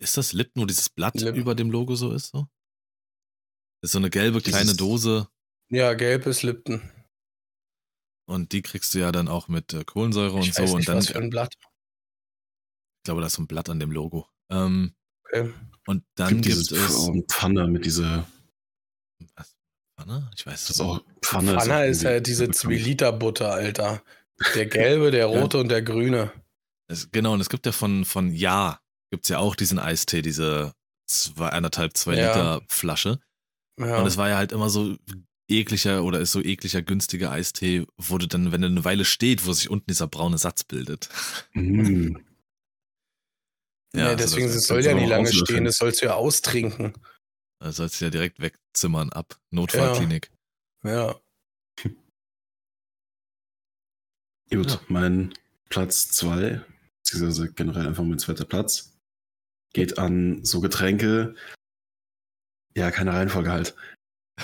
ist das Lipton, wo dieses Blatt Lipton. über dem Logo so ist? So? Das ist so eine gelbe Dieses- kleine Dose Ja, gelb ist Lipton. und die kriegst du ja dann auch mit äh, Kohlensäure und Ich so weiß und nicht, dann, was für ein Blatt. ich glaube, da ist so ein Blatt an dem Logo. Ähm, Okay. Und dann gibt gibt, dieses es, Pf- Pfanne mit dieser, was, Pfanne? Ich weiß das es ist auch Pfanne. Pfanne ist irgendwie halt diese bekannt. 2 Liter Butter, Alter. Der gelbe, der Ja. rote und der grüne. Es, genau, und es gibt ja von, von Ja, gibt es ja auch diesen Eistee, diese zwei, anderthalb, zwei Ja. Liter Flasche. Ja. Und es war ja halt immer so ekliger oder ist so ekliger, günstiger Eistee, wo du dann, wenn er eine Weile steht, wo sich unten dieser braune Satz bildet. Mm. Ja, also deswegen das, es das soll ja nicht lange stehen, das sollst du ja austrinken. das sollst du ja direkt wegzimmern ab. Notfallklinik. Ja. Gut, Ja. mein Platz zwei, beziehungsweise generell einfach mein zweiter Platz, geht an so Getränke, ja, keine Reihenfolge halt.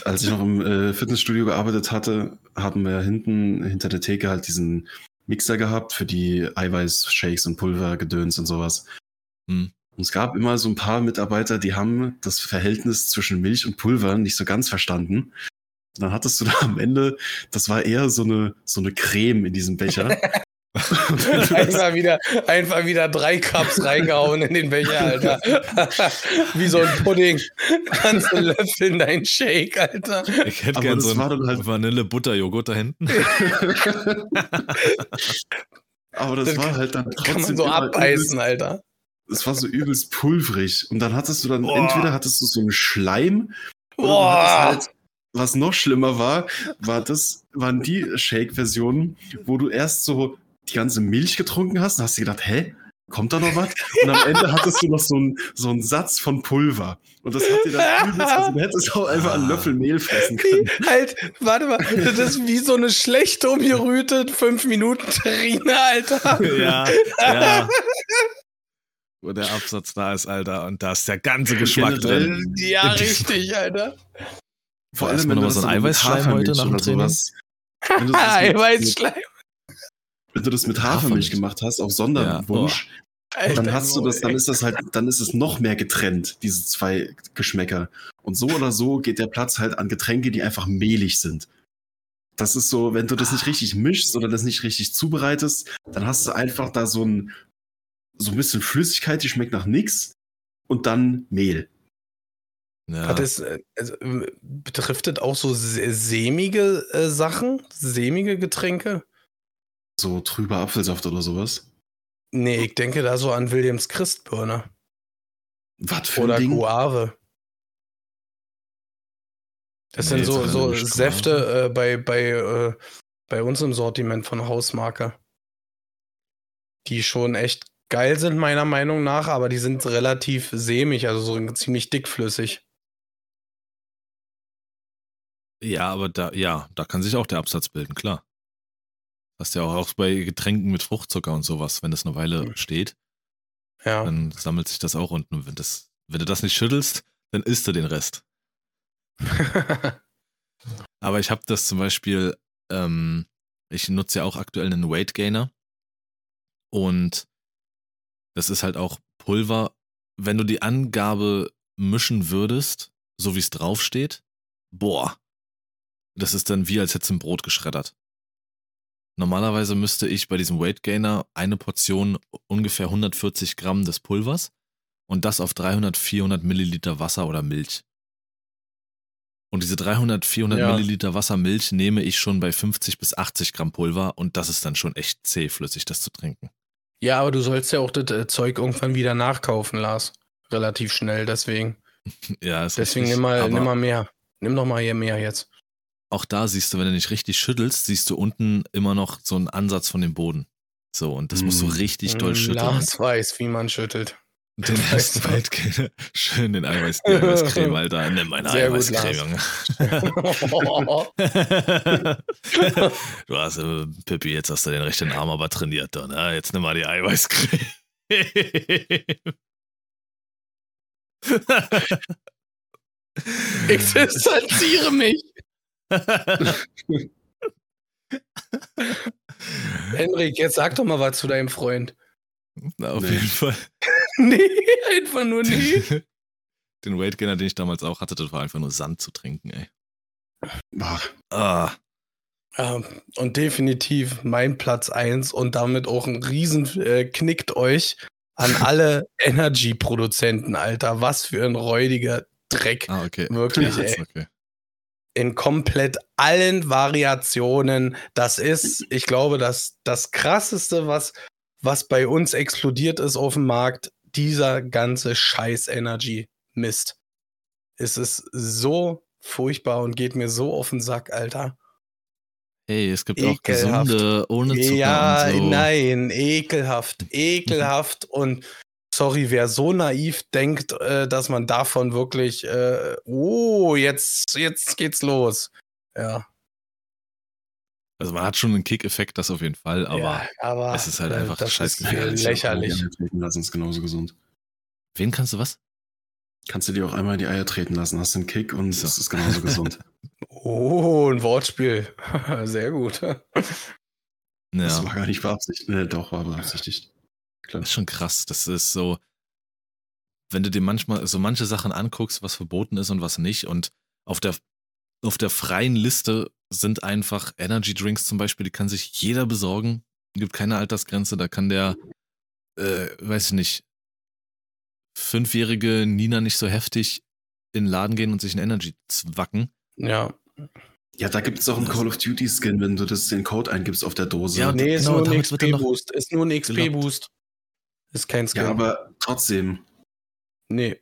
Als ich noch im äh, Fitnessstudio gearbeitet hatte, haben wir hinten hinter der Theke halt diesen Mixer gehabt für die Eiweißshakes und Pulvergedöns und sowas. Hm. Und es gab immer so ein paar Mitarbeiter, die haben das Verhältnis zwischen Milch und Pulver nicht so ganz verstanden. Und dann hattest du da am Ende, das war eher so eine, so eine Creme in diesem Becher. Einfach wieder, einfach wieder drei Cups reingehauen in den Becher, Alter. Wie so ein Pudding. Kannst du löffeln deinen Shake, Alter. Ich hätte Aber gern das so war dann einen halt- Vanille-Butter-Joghurt da hinten. Aber das, Das war halt dann trotzdem Kann man so abbeißen, Alter. Es war so übelst pulverig. Und dann hattest du dann, Boah. entweder hattest du so einen Schleim, oder du Boah. hattest halt, was noch schlimmer war, war das, waren die Shake-Versionen, wo du erst so die ganze Milch getrunken hast und hast dir gedacht, hä? Kommt da noch was? Und am Ende hattest du noch so einen, so einen Satz von Pulver. Und das hat dir dann übelst, also du hättest auch einfach einen Löffel Mehl fressen können. Wie, halt, warte mal, das ist wie so eine schlecht umgerührte 5-Minuten-Terrine, Alter. Ja, ja. Wo der Absatz da ist, Alter, und da ist der ganze Geschmack drin. Ja, richtig, Alter. Vor allem, wenn du noch so ein Eiweißschleim heute nach dem Training? Eiweißschleim. Wenn du das mit Hafermilch gemacht hast, auf Sonderwunsch, Alter, dann hast du das, dann ist das halt, dann ist es noch mehr getrennt, diese zwei Geschmäcker. Und so oder so geht der Platz halt an Getränke, die einfach mehlig sind. Das ist so, wenn du das nicht richtig mischst oder das nicht richtig zubereitest, dann hast du einfach da so ein, so ein bisschen Flüssigkeit, die schmeckt nach nix und dann Mehl. Ja. Hat es, äh, also, äh, betrifft das auch so sämige äh, Sachen? Sämige Getränke? So trüber Apfelsaft oder sowas. Nee, ich denke da so an Williams Christbirne. Was für ein Oder Ding? Guave. Das Nee, sind so, so Säfte äh, bei, bei, äh, bei uns im Sortiment von Hausmarke. Die schon echt geil sind, meiner Meinung nach, aber die sind relativ sämig, also so ziemlich dickflüssig. Ja, aber da, ja, da kann sich auch der Absatz bilden, klar. Hast ja auch, auch bei Getränken mit Fruchtzucker und sowas, wenn das eine Weile Hm. steht, Ja. dann sammelt sich das auch unten. Und wenn, das, wenn du das nicht schüttelst, dann isst du den Rest. Aber ich habe das zum Beispiel, ähm, ich nutze ja auch aktuell einen Weight Gainer und das ist halt auch Pulver. Wenn du die Angabe mischen würdest, so wie es draufsteht, boah, das ist dann wie als hättest du ein Brot geschreddert. Normalerweise müsste ich bei diesem Weight Gainer eine Portion ungefähr 140 Gramm des Pulvers und das auf 300, 400 Milliliter Wasser oder Milch. Und diese 300, 400 Ja. Milliliter Wasser, Milch nehme ich schon bei 50 bis 80 Gramm Pulver und das ist dann schon echt zähflüssig, das zu trinken. Ja, aber du sollst ja auch das äh, Zeug irgendwann wieder nachkaufen, Lars. Relativ schnell, deswegen. Ja, ist Deswegen richtig. nimm mal, nimm mal mehr. Nimm doch mal hier mehr jetzt. auch da siehst du, wenn du nicht richtig schüttelst, siehst du unten immer noch so einen Ansatz von dem Boden. So, und das musst du Mm. richtig doll Mm, schütteln. Lars weiß, wie man schüttelt. Den ersten du. Waldkäse. Schön den Eiweiß, die Eiweißcreme, Alter. Nimm meine Sehr Eiweißcreme, Junge. du hast, äh, Pippi, jetzt hast du den rechten Arm aber trainiert, da, ne? Jetzt nimm mal die Eiweißcreme. ich distanziere mich. Henrik, jetzt sag doch mal was zu deinem Freund. Na, auf Nee. jeden Fall. Nee, einfach nur nee. Den Weightgainer, den ich damals auch hatte, das war einfach nur Sand zu trinken, ey. Boah, Ah, Ja, und definitiv mein Platz 1 und damit auch ein riesen äh, knickt euch an alle Energy-Produzenten, Alter. Was für ein räudiger Dreck. ah okay. Wirklich, Ja, ey. okay. In komplett allen Variationen. Das ist, ich glaube, das, das krasseste, was, was bei uns explodiert ist auf dem Markt, dieser ganze Scheiß-Energy-Mist. Es ist so furchtbar und geht mir so auf den Sack, Alter. Hey, es gibt auch Ekelhaft. gesunde ohne Zucker ja, und so. nein, ekelhaft, ekelhaft und sorry, wer so naiv denkt, äh, dass man davon wirklich, äh, oh, jetzt, jetzt geht's los. Ja, Also man hat schon einen Kick-Effekt, das auf jeden Fall, aber ja, aber es ist halt äh, einfach das scheiß gefährlich. lächerlich. Lassen ist genauso gesund. wen kannst du was? Kannst du dir auch einmal in die Eier treten lassen, hast einen Kick und So. es ist genauso gesund. Oh, ein Wortspiel. Sehr gut. Das Ja, war gar nicht beabsichtigt. Nee, doch, war beabsichtigt. Klar. das ist schon krass. Das ist so, wenn du dir manchmal so manche Sachen anguckst, was verboten ist und was nicht und auf der, auf der freien Liste sind einfach Energy Drinks zum Beispiel, die kann sich jeder besorgen. Gibt keine Altersgrenze, da kann der, äh, weiß ich nicht, fünfjährige Nina nicht so heftig in den Laden gehen und sich ein Energy zwacken. Ja, Ja, da gibt es auch einen Call of Duty Skin, wenn du das den Code eingibst auf der Dose. Ja, Nee, ist genau, nur ein noch XP-Boost. Ist nur ein. XP-Boost. Ist kein Skin. Ja, aber trotzdem. nee.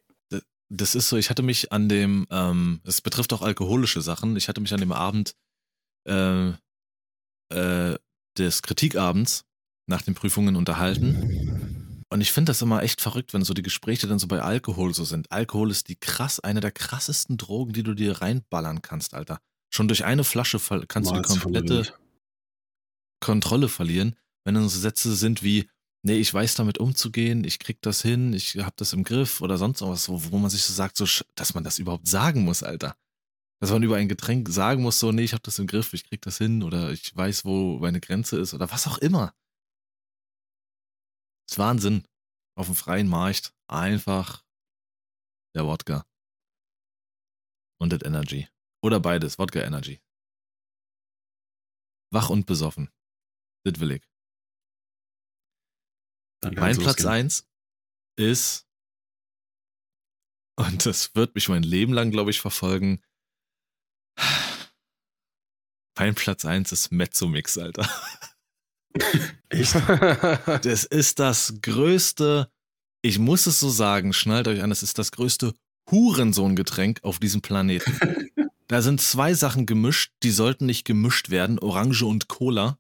Das ist so, ich hatte mich an dem, ähm, es betrifft auch alkoholische Sachen, ich hatte mich an dem Abend äh, äh, des Kritikabends nach den Prüfungen unterhalten. Und ich finde das immer echt verrückt, wenn so die Gespräche dann so bei Alkohol so sind. Alkohol ist die krass, eine der krassesten Drogen, die du dir reinballern kannst, Alter. Schon durch eine Flasche kannst du die komplette. Kontrolle verlieren, wenn dann so Sätze sind wie, nee, ich weiß damit umzugehen, ich krieg das hin, ich hab das im Griff oder sonst was, wo, wo man sich so sagt, so, dass man das überhaupt sagen muss, Alter. Dass man über ein Getränk sagen muss, so, nee, ich hab das im Griff, ich krieg das hin oder ich weiß, wo meine Grenze ist oder was auch immer. Das ist Wahnsinn. Auf dem freien Markt einfach der Wodka. Und das Energy. Oder beides, Wodka Energy. Wach und besoffen. Das will ich. Dann Mein Platz losgehen. 1 ist, und das wird mich mein Leben lang, glaube ich, verfolgen. Mein Platz 1 ist Mezzomix, Alter. Echt? Das ist das größte, ich muss es so sagen, schnallt euch an, es ist das größte Hurensohngetränk auf diesem Planeten. Da sind zwei Sachen gemischt, die sollten nicht gemischt werden, Orange und Cola.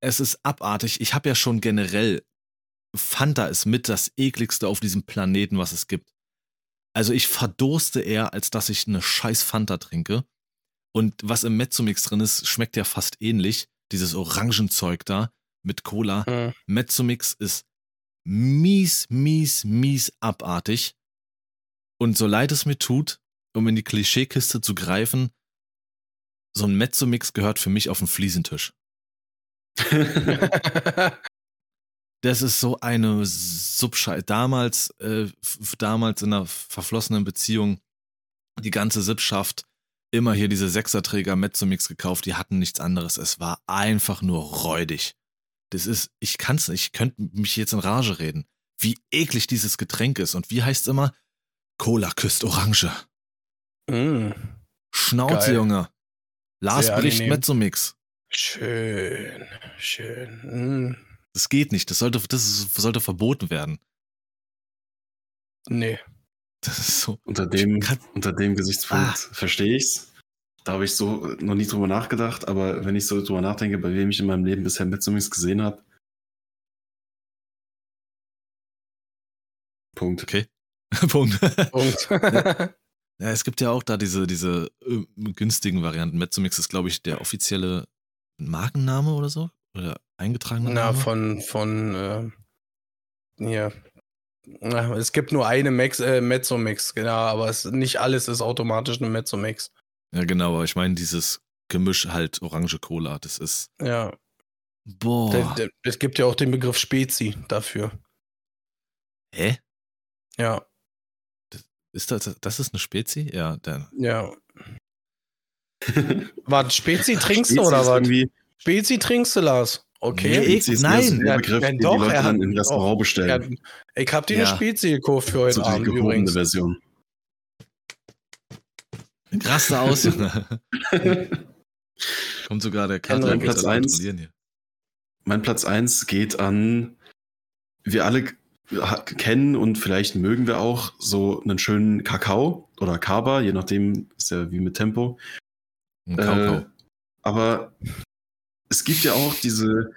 Es ist abartig. Ich habe ja schon generell, Fanta ist mit das ekligste auf diesem Planeten, was es gibt. Also ich verdurste eher, als dass ich eine scheiß Fanta trinke. Und was im Mezzomix drin ist, schmeckt ja fast ähnlich. Dieses Orangenzeug da mit Cola. Hm. Mezzomix ist mies, mies, mies abartig. Und so leid es mir tut, um in die Klischeekiste zu greifen, so ein Mezzomix gehört für mich auf den Fliesentisch. Das ist so eine Subschei. Damals, äh, damals in einer verflossenen Beziehung, die ganze Sippschaft, immer hier diese Sechserträger Mezzomix gekauft, die hatten nichts anderes. Es war einfach nur räudig. Das ist, ich kann's nicht, ich könnte mich jetzt in Rage reden. Wie eklig dieses Getränk ist. Und wie heißt's immer? Cola küsst Orange. Hm. Schnauze. Junge. Lars Sehr bricht. Mezzomix. Schön, schön. Hm. Das geht nicht. Das sollte, das ist, sollte verboten werden. Nee. Das ist so. unter, dem, Kann- unter dem Gesichtspunkt Ah. verstehe ich's. Da habe ich so noch nie drüber nachgedacht, aber wenn ich so drüber nachdenke, bei wem ich in meinem Leben bisher Mezzomix gesehen habe. Punkt. Okay. Punkt. Punkt. Ja, es gibt ja auch da diese, diese äh, günstigen Varianten. Mezzomix ist, glaube ich, der offizielle Markenname oder so? Oder eingetragener Na, Name? von, von, äh. Na, es gibt nur eine Max, äh, Mezzomix, genau, aber es, nicht alles ist automatisch eine Mezzomix. Ja, genau, aber ich meine, dieses Gemisch halt Orange Cola, das ist. Ja. Boah. Es gibt ja auch den Begriff Spezi dafür. Hä? Ja, Ist das, das ist eine Spezi? Ja, dann. ja. Warte, Spezi trinkst du oder was? Spezi trinkst du, Lars? Okay. Nee, ist nein. der Ja, Begriff, ja, den doch, die Leute er hat- dann im Restaurant Ja, bestellen. ich hab dir Ja. eine Spezi gekauft für heute so Abend übrigens. Version. Raste aus. Kommt sogar der Kater wird Platz alle eins. kontrollieren hier. Mein Platz 1 geht an, wir alle kennen und vielleicht mögen wir auch so einen schönen Kakao oder Kaba, je nachdem, ist ja wie mit Tempo. Ein Kaukau. Äh, aber es gibt ja auch diese,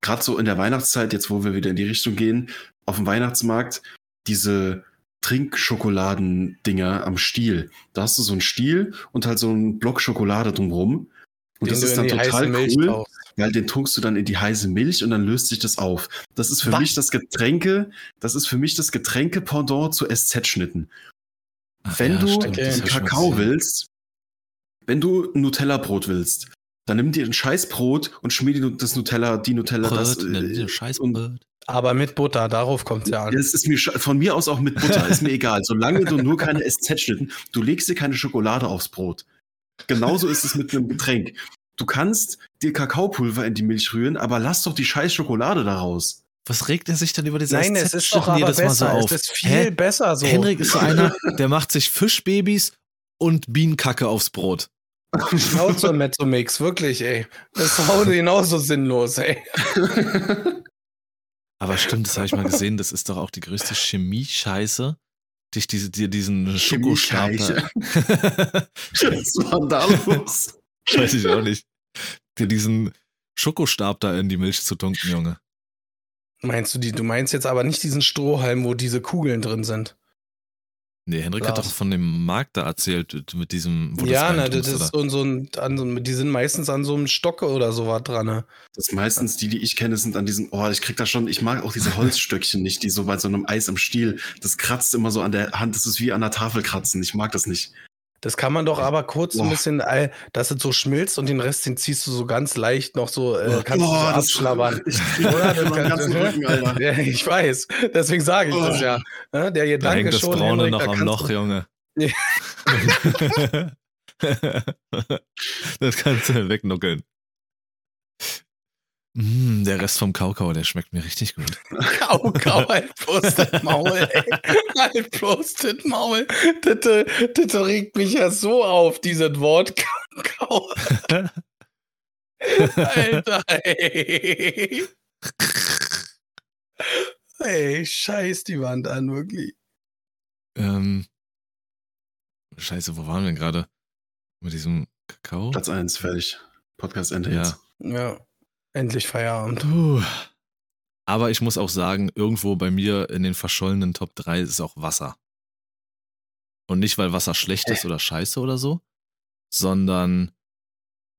gerade so in der Weihnachtszeit, jetzt wo wir wieder in die Richtung gehen, auf dem Weihnachtsmarkt, diese Trinkschokoladen-Dinger am Stiel. Da hast du so einen Stiel und halt so einen Block Schokolade drumrum. Und Den das ist dann total cool, weil den tunkst du dann in die heiße Milch und dann löst sich das auf. Das ist für Was? mich das Getränke, das ist für mich das Getränke-Pendant zu SZ-Schnitten. Wenn ja, du stimmt, Kakao willst, wenn du ein Nutella-Brot willst, dann nimm dir ein Scheißbrot und schmier dir das Nutella, die Nutella, das. Brot, nenn äh, dir Scheiß und- Brot. Aber mit Butter, darauf kommt es ja an. Das ist mir von mir aus auch mit Butter, ist mir egal. Solange du nur keine SZ-Schnitten, du legst dir keine Schokolade aufs Brot. Genauso ist es mit einem Getränk. Du kannst dir Kakaopulver in die Milch rühren, aber lass doch die scheiß Schokolade daraus. Was regt er sich denn über diese Nein, es ist doch aber jedes Mal so besser. auf? Es ist viel Hä? besser so. Henrik ist so einer, der macht sich Fischbabys und Bienenkacke aufs Brot. Schnauze Mezzomix, wirklich, ey. Das ist heute genauso sinnlos, ey. Aber stimmt, das habe ich mal gesehen, das ist doch auch die größte Chemie-Scheiße, dich diese, dir diesen Schokostapler. Was war da los? Weiß ich auch nicht. Dir diesen Schokostab da in die Milch zu tunken, Junge. Meinst du die, du meinst jetzt aber nicht diesen Strohhalm, wo diese Kugeln drin sind? Nee, Henrik hat Lars. doch von dem Markt da erzählt, mit diesem, wo ja, das ne, reintust, das ist oder? so, ein, an so, die sind meistens an so einem Stock oder sowas dran. Ne? Das meistens die, die ich kenne, sind an diesen, oh, ich krieg da schon, ich mag auch diese Holzstöckchen nicht, die so bei so einem Eis im Stiel, das kratzt immer so an der Hand, das ist wie an der Tafel kratzen, ich mag das nicht. Das kann man doch aber kurz ein Boah. bisschen, äh, dass es so schmilzt und den Rest, den ziehst du so ganz leicht noch so, äh, Oh, kannst du so das- abschlabbern. Ich Oder? Rücken. Ja, ich weiß, deswegen sage ich das Oh. ja. Ne, Der Da Gedanke hängt das schon, Braune Henrik, noch da am kannst Loch, du- Junge. Das kannst du wegnuckeln. Mm, der Rest vom Kaukau, der schmeckt mir richtig gut. Kau, kau, halt bloß das Maul, ey. Halt bloß das Maul. Das, das regt mich ja so auf, dieses Wort Kau, kau. Alter, ey. Ey, scheiß die Wand an, wirklich. Ähm, scheiße, wo waren wir denn gerade? Mit diesem Kakao? Platz 1, fertig. Podcast Ende Ja. jetzt. Ja, endlich Feierabend. Puh. Aber ich muss auch sagen, irgendwo bei mir in den verschollenen Top 3 ist auch Wasser. Und nicht, weil Wasser schlecht ist oder scheiße oder so, sondern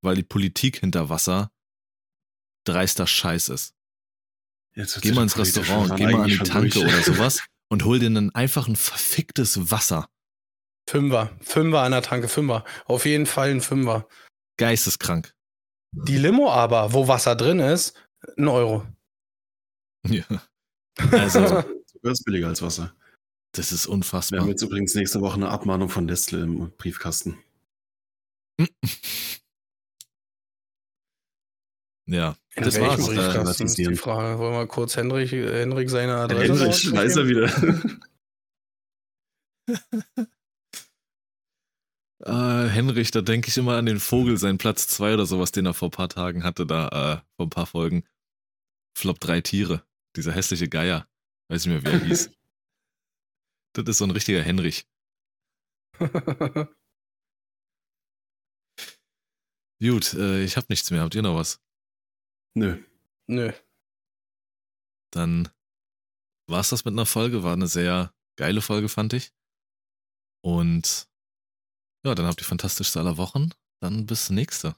weil die Politik hinter Wasser dreister Scheiß ist. Geh mal ins Restaurant, geh mal an die Tanke oder sowas und hol dir dann einfach ein verficktes Wasser. Fünfer. Fünfer an der Tanke, Fünfer. Auf jeden Fall ein Fünfer. Geisteskrank. Die Limo aber, wo Wasser drin ist, ein Euro. Ja. Also, Sogar ist billiger als Wasser. das ist Wir unfassbar. haben jetzt übrigens nächste Woche eine Abmahnung von Nestle im Briefkasten. Ja, In das war's. Äh, Briefkasten ist die. Frage. Wollen wir kurz Henrik, Henrik seine Adresse Endlich, da ist er wieder. Äh, Henrich, da denke ich immer an den Vogel, seinen Platz 2 oder sowas, den er vor ein paar Tagen hatte, da äh, vor ein paar Folgen. Flop drei Tiere. Dieser hässliche Geier. Weiß nicht mehr, wie er hieß. Das ist so ein richtiger Henrich. Gut, äh, ich habe nichts mehr. Habt ihr noch was? Nö. Nö. Dann war's das mit einer Folge. War eine sehr geile Folge, fand ich. Und ja, dann habt ihr fantastischste aller Wochen. Dann bis nächste.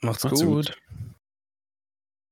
Macht's, Macht's gut. gut.